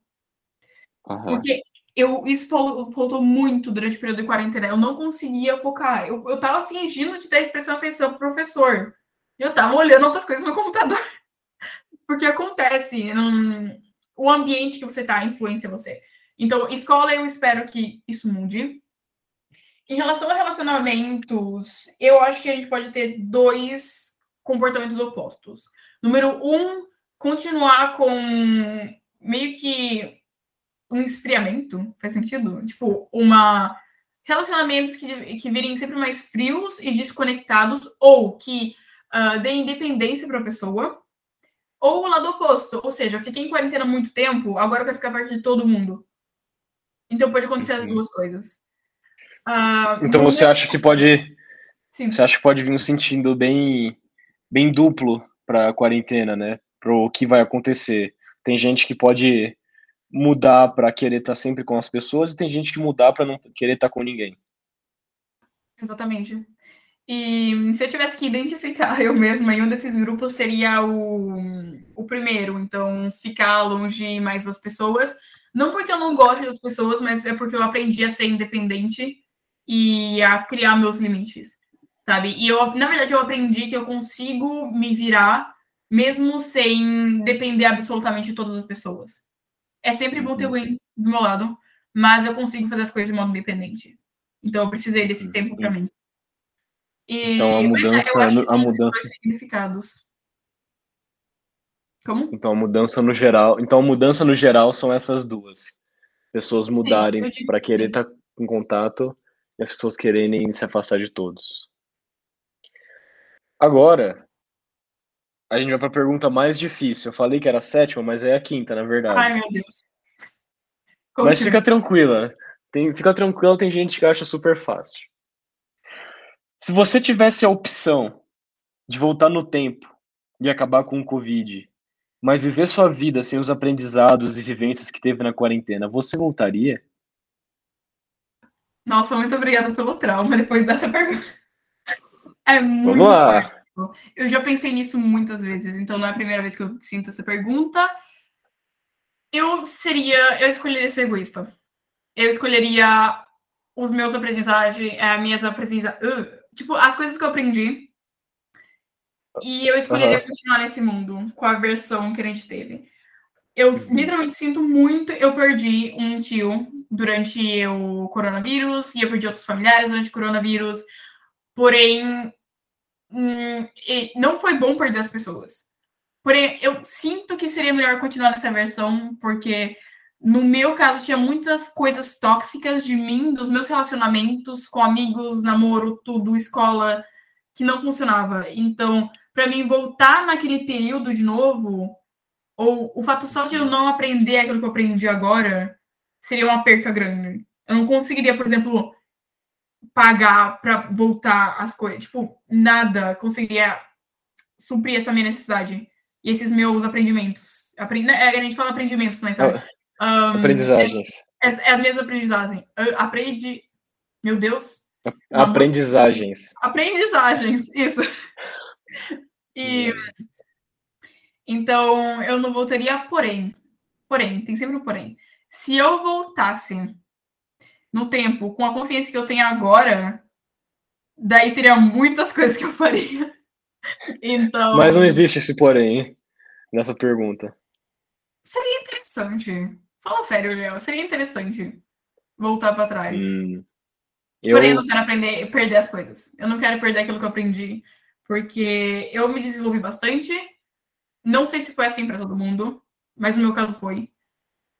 Aham. Porque eu, isso fal- faltou muito durante o período de quarentena. Eu não conseguia focar. Eu, eu tava fingindo de estar prestando atenção pro professor. Eu tava olhando outras coisas no computador. Porque acontece, não- o ambiente que você tá influencia você. Então, escola, eu espero que isso mude. Em relação a relacionamentos, eu acho que a gente pode ter dois comportamentos opostos. Número um, continuar com meio que um esfriamento, faz sentido? Tipo, uma relacionamentos que, que virem sempre mais frios e desconectados, ou que ah, deem independência para a pessoa, ou o lado oposto, ou seja, fiquei em quarentena muito tempo, agora eu quero ficar perto de todo mundo. Então pode acontecer as duas coisas. Ah, Então você acha que pode, Sim. você acha que pode vir um sentido bem, bem duplo para a quarentena, né? Para o que vai acontecer. Tem gente que pode mudar para querer estar sempre com as pessoas e tem gente que mudar para não querer estar com ninguém. Exatamente. E se eu tivesse que identificar eu mesma em um desses grupos, seria o, o primeiro. Então, ficar longe mais das pessoas. Não porque eu não gosto das pessoas, mas é porque eu aprendi a ser independente e a criar meus limites, sabe? E eu, na verdade, eu aprendi que eu consigo me virar mesmo sem depender absolutamente de todas as pessoas. É sempre bom ter Uhum. alguém do meu lado, mas eu consigo fazer as coisas de modo independente. Então, eu precisei desse Uhum. tempo para mim. E, Então, a mas, é, mudança que a mudança- significados. Como? Então a mudança no geral, então a mudança no geral são essas duas. Pessoas mudarem para que querer estar em contato e as pessoas quererem se afastar de todos. Agora, a gente vai para a pergunta mais difícil. Eu falei que era a sétima, mas é a quinta, na verdade. Ai, meu Deus. Mas Continua. fica tranquila. Tem, fica tranquila, tem gente que acha super fácil. Se você tivesse a opção de voltar no tempo e acabar com o Covid, mas viver sua vida sem os aprendizados e vivências que teve na quarentena, você voltaria? Nossa, muito obrigada pelo trauma depois dessa pergunta. É muito Vamos lá. Eu já pensei nisso muitas vezes, então não é a primeira vez que eu sinto essa pergunta. Eu seria, eu escolheria ser egoísta. Eu escolheria os meus aprendizagens, as minhas aprendizagens, tipo, as coisas que eu aprendi. E eu escolheria Aham. continuar nesse mundo com a versão que a gente teve. Eu Uhum. literalmente sinto muito. Eu perdi um tio durante o coronavírus e eu perdi outros familiares durante o coronavírus. Porém, hum, não foi bom perder as pessoas. Porém, eu sinto que seria melhor continuar nessa versão, porque no meu caso tinha muitas coisas tóxicas de mim, dos meus relacionamentos com amigos, namoro, tudo, escola, que não funcionava. Então, para mim voltar naquele período de novo, ou o fato só de eu não aprender aquilo que eu aprendi agora, seria uma perca grande. Eu não conseguiria, por exemplo, pagar para voltar as coisas. Tipo, nada conseguiria suprir essa minha necessidade. E esses meus aprendimentos. Aprend... é, a gente fala aprendimentos, né? Então, Ah, Um, Aprendizagens. É, é a mesma aprendizagem. Aprende. Meu Deus. Aprendizagens. Aprendizagens, isso. E. Então, eu não voltaria, porém. Porém, tem sempre um porém. Se eu voltasse no tempo com a consciência que eu tenho agora, daí teria muitas coisas que eu faria. Então. Mas não existe esse porém nessa pergunta. Seria interessante. Fala sério, Léo. Seria interessante voltar para trás. Hum, eu... Porém, eu não quero aprender, perder as coisas. Eu não quero perder aquilo que eu aprendi. Porque eu me desenvolvi bastante. Não sei se foi assim para todo mundo, mas no meu caso foi.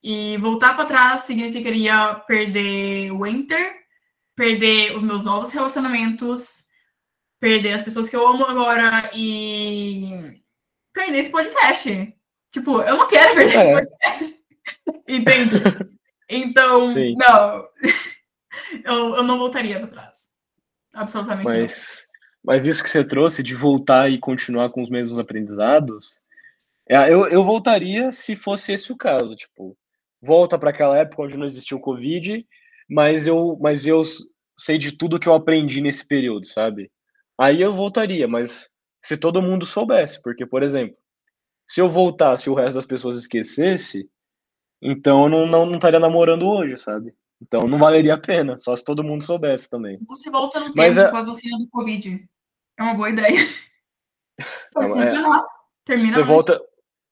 E voltar para trás significaria perder o Enter, perder os meus novos relacionamentos, perder as pessoas que eu amo agora e perder esse podcast. Tipo, eu não quero perder é. esse podcast. Entende? Então, Sim. não. eu, eu não voltaria para trás. Absolutamente mas, não. Mas isso que você trouxe de voltar e continuar com os mesmos aprendizados, é, eu, eu voltaria se fosse esse o caso. Tipo, volta para aquela época onde não existia o Covid, mas eu, mas eu sei de tudo que eu aprendi nesse período, sabe? Aí eu voltaria, mas se todo mundo soubesse, porque, por exemplo, se eu voltasse e o resto das pessoas esquecesse, então eu não, não, não estaria namorando hoje, sabe? Então não valeria a pena, só se todo mundo soubesse também. Você volta no Mas tempo é... com as vacinas do Covid. É uma boa ideia. Pode é... funcionar. Termina você volta,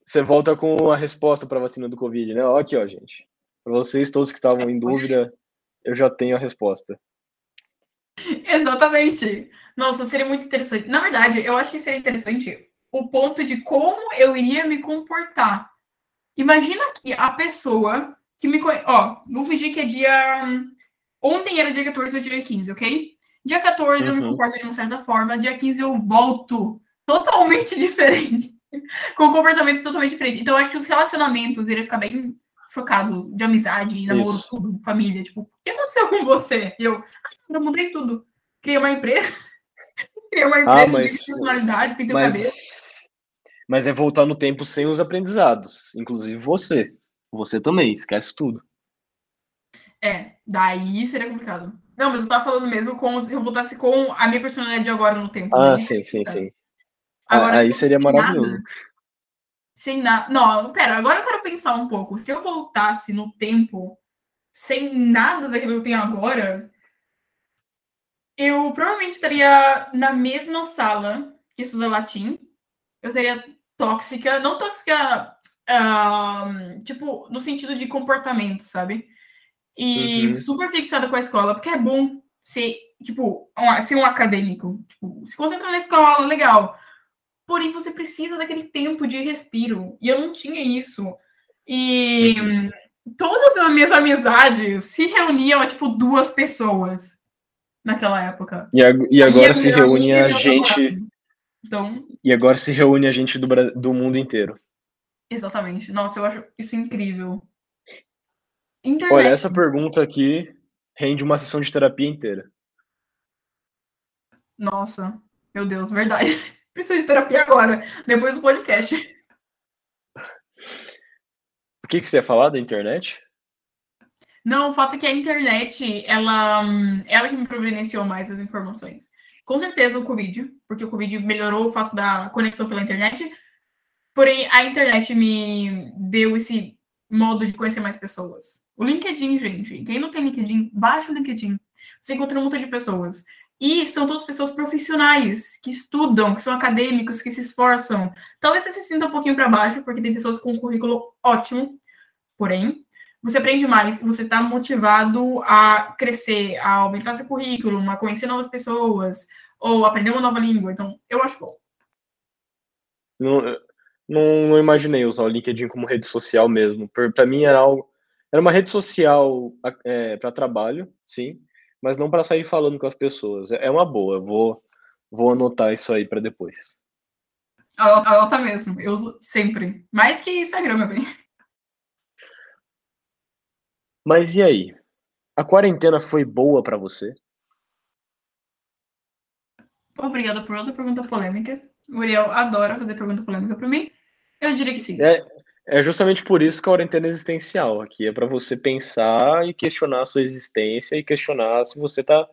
você volta com a resposta para a vacina do Covid, né? Ó, aqui, ó, gente. Para vocês todos que estavam em dúvida, eu já tenho a resposta. Exatamente. Nossa, seria muito interessante. Na verdade, eu acho que seria interessante o ponto de como eu iria me comportar Imagina que a pessoa que me conhece. Ó, vou fingir que é dia. Ontem era dia 14 ou dia 15, ok? Dia 14 uhum. eu me uhum. comporto de uma certa forma, dia 15 eu volto totalmente diferente. com um comportamento totalmente diferente. Então, eu acho que os relacionamentos iriam ficar bem chocados de amizade, namoro, Isso. tudo, família. Tipo, o que aconteceu com você? E eu, ah, eu mudei tudo. Criei uma empresa. Criei uma ah, empresa, ah, mas, personalidade, pintei mas... o cabelo mas é voltar no tempo sem os aprendizados, inclusive você. Você também, esquece tudo. É, daí seria complicado. Não, mas eu tava falando mesmo com se eu voltasse com a minha personalidade agora no tempo. Ah, né? sim, sim, sim. Agora, aí seria maravilhoso. Nada, sem nada. Não, pera, agora eu quero pensar um pouco. Se eu voltasse no tempo sem nada daquilo que eu tenho agora, eu provavelmente estaria na mesma sala que estuda latim. Eu seria tóxica, não tóxica, uh, tipo, no sentido de comportamento, sabe? E uhum. super fixada com a escola, porque é bom ser, tipo, um, ser um acadêmico. Tipo, se concentrar na escola, legal. Porém, você precisa daquele tempo de respiro. E eu não tinha isso. E todas as minhas amizades se reuniam a, tipo, duas pessoas naquela época. E, e agora se reúne a gente então... E agora se reúne a gente do, do mundo inteiro. Exatamente. Nossa, eu acho isso incrível. Internet. Olha, essa pergunta aqui rende uma sessão de terapia inteira. Nossa, meu Deus, verdade. Preciso de terapia agora, depois do podcast. O que, que você ia falar da internet? Não, o fato é que a internet, ela, ela que me providenciou mais as informações. Com certeza o Covid, porque o Covid melhorou o fato da conexão pela internet. Porém, a internet me deu esse modo de conhecer mais pessoas. O LinkedIn, gente. Quem não tem LinkedIn, baixa o LinkedIn. Você encontra um montão de pessoas. E são todas pessoas profissionais, que estudam, que são acadêmicos, que se esforçam. Talvez você se sinta um pouquinho para baixo, porque tem pessoas com um currículo ótimo. Porém, você aprende mais, você está motivado a crescer, a aumentar seu currículo, a conhecer novas pessoas, ou aprender uma nova língua. Então, eu acho bom. Não, não, não imaginei usar o LinkedIn como rede social mesmo. Para mim era algo. Era uma rede social é, para trabalho, sim, mas não para sair falando com as pessoas. É uma boa, vou, vou anotar isso aí para depois. Anota mesmo, eu uso sempre. Mais que Instagram, meu bem. Mas e aí? A quarentena foi boa para você? Obrigada por outra pergunta polêmica. O Uriel adora fazer pergunta polêmica para mim. Eu diria que sim. É, É justamente por isso que a quarentena existencial aqui é para você pensar e questionar a sua existência e questionar se você tá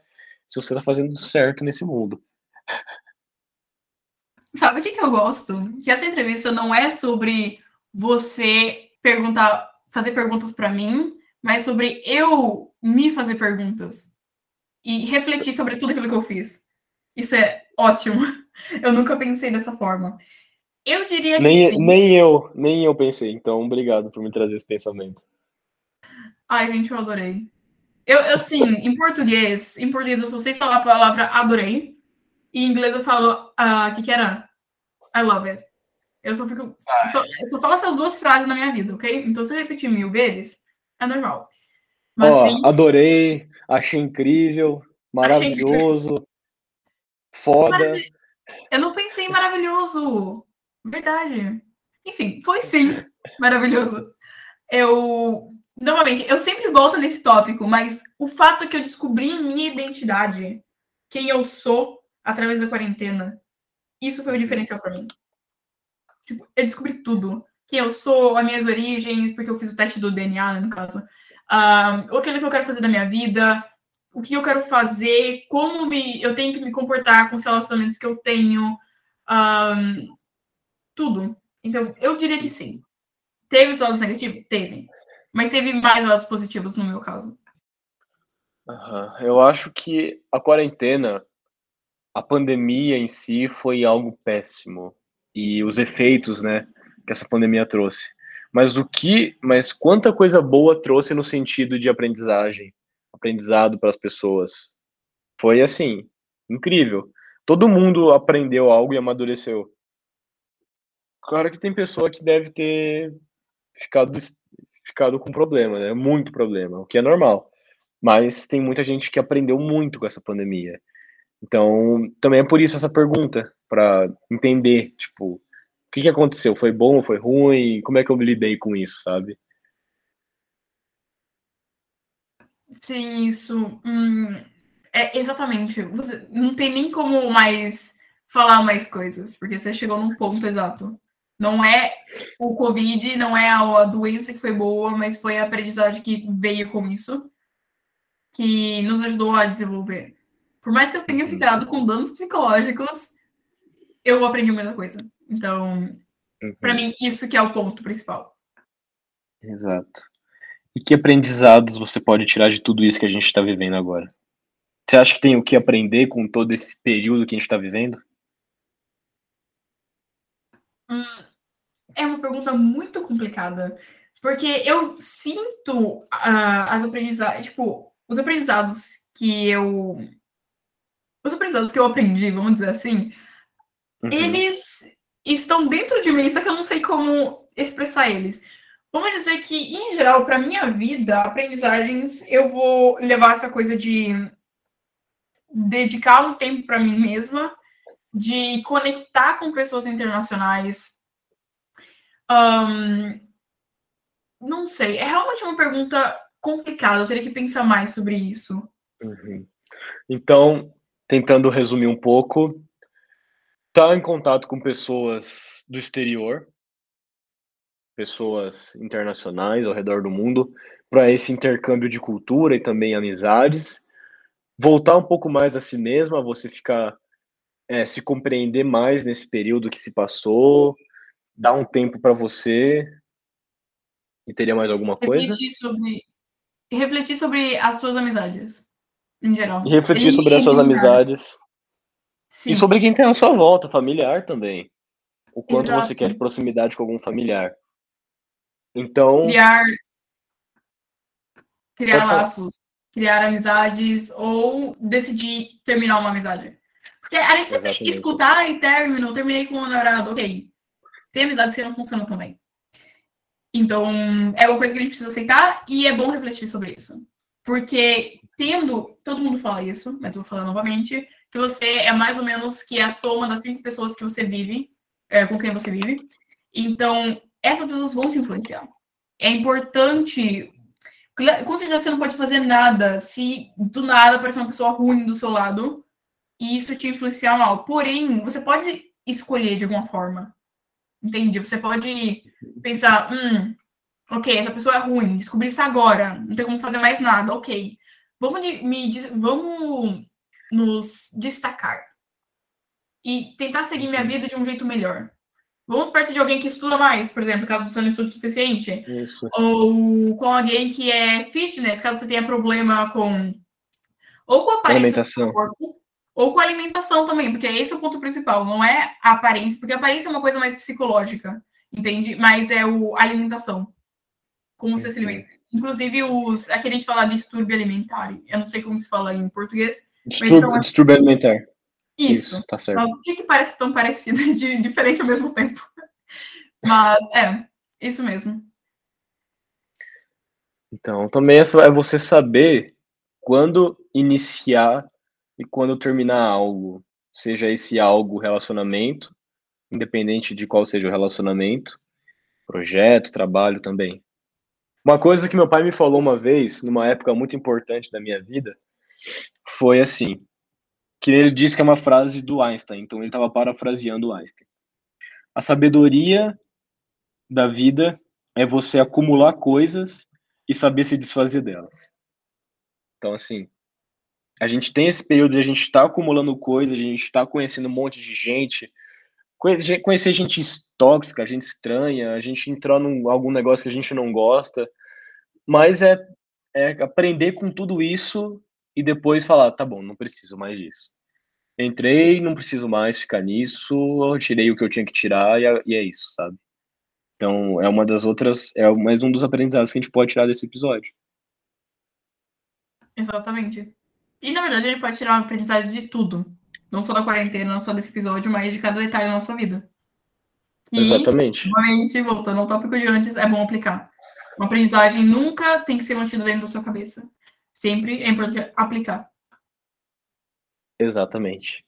se você tá fazendo certo nesse mundo. Sabe o que, que eu gosto? Que essa entrevista não é sobre você perguntar, fazer perguntas para mim, mas sobre eu me fazer perguntas e refletir sobre tudo aquilo que eu fiz. Isso é ótimo. Eu nunca pensei dessa forma. Eu diria que nem, sim. Nem eu, nem eu pensei. Então, obrigado por me trazer esse pensamento. Ai, gente, eu adorei. Eu, eu sim, em português, em português eu só sei falar a palavra adorei. E em inglês eu falo, o uh, que que era? I love it. Eu só fico, eu só falo essas duas frases na minha vida, ok? Então se eu repetir mil vezes, é normal. Mas, Ó, sim, adorei, achei incrível, maravilhoso, achei incrível. foda. Eu não pensei em maravilhoso. Verdade. Enfim, foi sim maravilhoso. Eu, novamente, eu sempre volto nesse tópico, mas o fato que eu descobri minha identidade, quem eu sou através da quarentena, isso foi o diferencial para mim. Tipo, eu descobri tudo. Quem eu sou, as minhas origens, porque eu fiz o teste do DNA, né, no caso. Uh, o que eu quero fazer da minha vida, o que eu quero fazer, como me, eu tenho que me comportar com os relacionamentos que eu tenho. Um, tudo. Então, eu diria que sim. Teve os lados negativos? Teve. Mas teve mais lados positivos no meu caso. Uhum. Eu acho que a quarentena, a pandemia em si foi algo péssimo. E os efeitos, né, que essa pandemia trouxe. Mas do que, mas quanta coisa boa trouxe no sentido de aprendizagem, aprendizado para as pessoas. Foi assim, incrível. Todo mundo aprendeu algo e amadureceu. Claro que tem pessoa que deve ter ficado, ficado com problema, né? Muito problema, o que é normal. Mas tem muita gente que aprendeu muito com essa pandemia. Então, também é por isso essa pergunta, para entender, tipo, o que, que aconteceu? Foi bom, foi ruim? Como é que eu me lidei com isso, sabe? Sim, isso. Hum, é exatamente. Você não tem nem como mais falar mais coisas, porque você chegou num ponto exato. Não é o Covid, não é a, doença que foi boa, mas foi a aprendizagem que veio com isso, que nos ajudou a desenvolver. Por mais que eu tenha ficado com danos psicológicos, eu aprendi muita coisa. Então, uhum. para mim, isso que é o ponto principal. Exato. E que aprendizados você pode tirar de tudo isso que a gente está vivendo agora? Você acha que tem o que aprender com todo esse período que a gente está vivendo? Hum, é uma pergunta muito complicada, porque eu sinto uh, as aprendizados, tipo, os aprendizados que eu. Os aprendizados que eu aprendi, vamos dizer assim, uhum. eles estão dentro de mim, só que eu não sei como expressar eles. Vamos dizer que, em geral, para minha vida, aprendizagens, eu vou levar essa coisa de dedicar um tempo para mim mesma, de conectar com pessoas internacionais, um, não sei, é realmente uma pergunta complicada, eu teria que pensar mais sobre isso. Uhum. Então, tentando resumir um pouco, tá em contato com pessoas do exterior, pessoas internacionais ao redor do mundo, para esse intercâmbio de cultura e também amizades, voltar um pouco mais a si mesma, você ficar é, se compreender mais nesse período que se passou, dar um tempo para você. E teria mais alguma coisa? Refletir sobre, refletir sobre as suas amizades, em geral. E refletir Ele, sobre as suas amizades. Sim. E sobre quem tem à sua volta, familiar também. O quanto Exato. você quer de proximidade com algum familiar. Então. Criar, criar laços, criar amizades ou decidir terminar uma amizade. Porque a gente sempre Exatamente. escutar e termino, terminei com um namorado, ok tem amizades que não funcionam também. Então, é uma coisa que a gente precisa aceitar e é bom refletir sobre isso. Porque tendo, todo mundo fala isso, mas vou falar novamente, que você é mais ou menos que a soma das cinco pessoas que você vive, é, com quem você vive. Então, essas pessoas vão te influenciar. É importante. Com certeza você não pode fazer nada se do nada aparecer uma pessoa ruim do seu lado e isso te influenciar mal. Porém, você pode escolher de alguma forma Entende? Você pode pensar, hum, ok, essa pessoa é ruim, descobri isso agora, não tem como fazer mais nada, ok. Vamos, me, vamos nos destacar e tentar seguir minha vida de um jeito melhor. Vamos perto de alguém que estuda mais, por exemplo, caso você não estude o suficiente. Isso. Ou com alguém que é fitness, caso você tenha problema com. Ou com a aparência do corpo, ou com a alimentação também, porque esse é o ponto principal, não é a aparência, porque a aparência é uma coisa mais psicológica, entende? Mas é o, a alimentação. Como você se alimenta. Inclusive, os, aqui a gente fala distúrbio alimentar, eu não sei como se fala em português. Distúrbio, distúrbio alimentar. Isso. Isso, tá certo. Mas por que, que parece tão parecido de diferente ao mesmo tempo? Mas é, isso mesmo. Então, também é você saber quando iniciar e quando terminar algo. Seja esse algo relacionamento, independente de qual seja o relacionamento, projeto, trabalho também. Uma coisa que meu pai me falou uma vez, numa época muito importante da minha vida, foi assim: que ele disse que é uma frase do Einstein, então ele estava parafraseando Einstein. A sabedoria da vida é você acumular coisas e saber se desfazer delas. Então, assim, a gente tem esse período de a gente estar tá acumulando coisas, a gente está conhecendo um monte de gente, conhecer gente tóxica, gente estranha, a gente entrar em algum negócio que a gente não gosta, mas é, é aprender com tudo isso e depois falar, tá bom, não preciso mais disso. Entrei, não preciso mais ficar nisso, eu tirei o que eu tinha que tirar e é, e é isso, sabe? Então, é uma das outras, é mais um dos aprendizados que a gente pode tirar desse episódio. Exatamente. E, na verdade, a gente pode tirar uma aprendizagem de tudo. Não só da quarentena, não só desse episódio, mas de cada detalhe da nossa vida. E, Exatamente. Novamente, voltando ao tópico de antes, é bom aplicar. Uma aprendizagem nunca tem que ser mantida dentro da sua cabeça. Sempre é importante aplicar. Exatamente.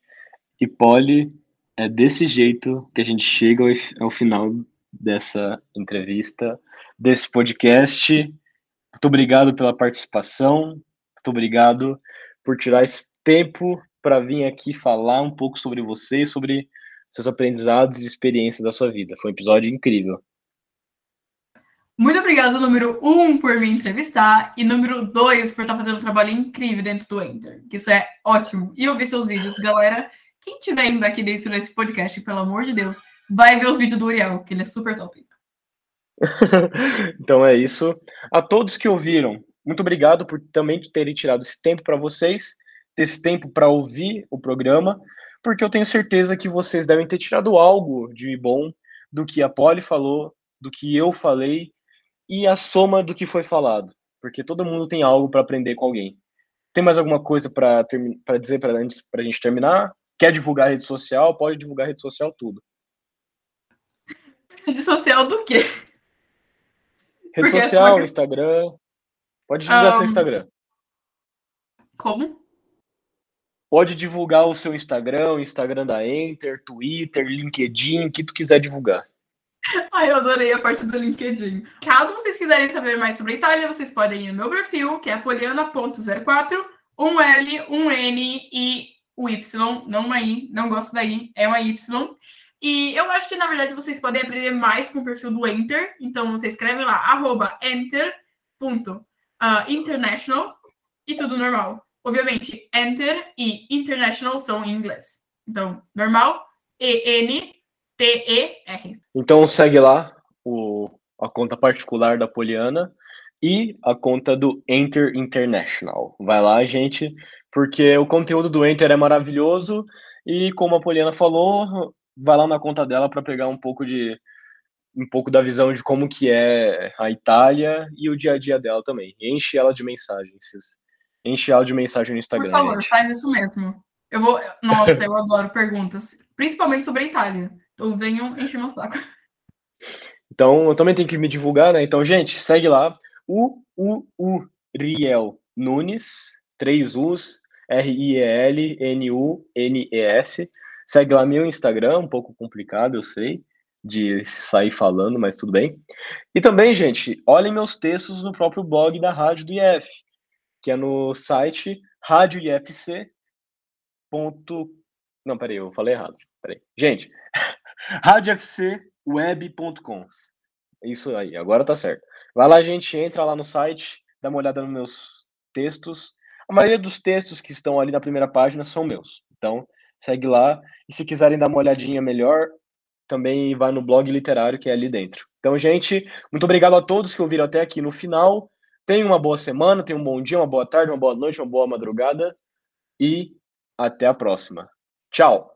E Polly, é desse jeito que a gente chega ao, final dessa entrevista, desse podcast. Muito obrigado pela participação. Muito obrigado por tirar esse tempo para vir aqui falar um pouco sobre você, sobre seus aprendizados e experiências da sua vida. Foi um episódio incrível. Muito obrigado, número um, por me entrevistar, e número dois, por estar fazendo um trabalho incrível dentro do Enter, que isso é ótimo. E eu vi seus vídeos, galera. Quem tiver indo aqui dentro desse podcast, pelo amor de Deus, vai ver os vídeos do Uriel, que ele é super top. então é isso. A todos que ouviram, muito obrigado por também terem tirado esse tempo para vocês, esse tempo para ouvir o programa, porque eu tenho certeza que vocês devem ter tirado algo de bom do que a Polly falou, do que eu falei e a soma do que foi falado, porque todo mundo tem algo para aprender com alguém. Tem mais alguma coisa para dizer para antes para a gente terminar? Quer divulgar rede social? Pode divulgar rede social tudo. Rede social do quê? Rede porque social, é Instagram. Pode divulgar um... seu Instagram. Como? Pode divulgar o seu Instagram, o Instagram da Enter, Twitter, LinkedIn, o que tu quiser divulgar. Ai, eu adorei a parte do LinkedIn. Caso vocês quiserem saber mais sobre a Itália, vocês podem ir no meu perfil, que é poliana.04, um L, um N e o Y, não uma I, não gosto da I, é uma Y. E eu acho que, na verdade, vocês podem aprender mais com o perfil do Enter. Então, você escreve lá, arroba enter.international uh, e tudo normal. Obviamente, Enter e International são em inglês. Então, normal, E-N, T-E-R. Então segue lá o, a conta particular da Poliana e a conta do Enter International. Vai lá, gente, porque o conteúdo do Enter é maravilhoso e como a Poliana falou, vai lá na conta dela para pegar um pouco de um pouco da visão de como que é a Itália e o dia a dia dela também. Enche ela de mensagens. Enche ela de mensagem no Instagram. Por favor, gente. faz isso mesmo. Eu vou. Nossa, eu adoro perguntas, principalmente sobre a Itália. Então venham encher meu saco. Então, eu também tenho que me divulgar, né? Então, gente, segue lá. O U U Riel Nunes, três U's, R-I-E-L-N-U-N-E-S. Segue lá meu Instagram, um pouco complicado, eu sei, de sair falando, mas tudo bem. E também, gente, olhem meus textos no próprio blog da Rádio do IF, que é no site radioifc. Não, peraí, eu falei errado. Peraí. Gente, radiofc.com.br. web.com. Isso aí, agora tá certo. Vai lá, gente, entra lá no site, dá uma olhada nos meus textos. A maioria dos textos que estão ali na primeira página são meus. Então, segue lá. E se quiserem dar uma olhadinha melhor, também vai no blog literário que é ali dentro. Então, gente, muito obrigado a todos que ouviram até aqui no final. Tenham uma boa semana, tenham um bom dia, uma boa tarde, uma boa noite, uma boa madrugada e até a próxima. Tchau!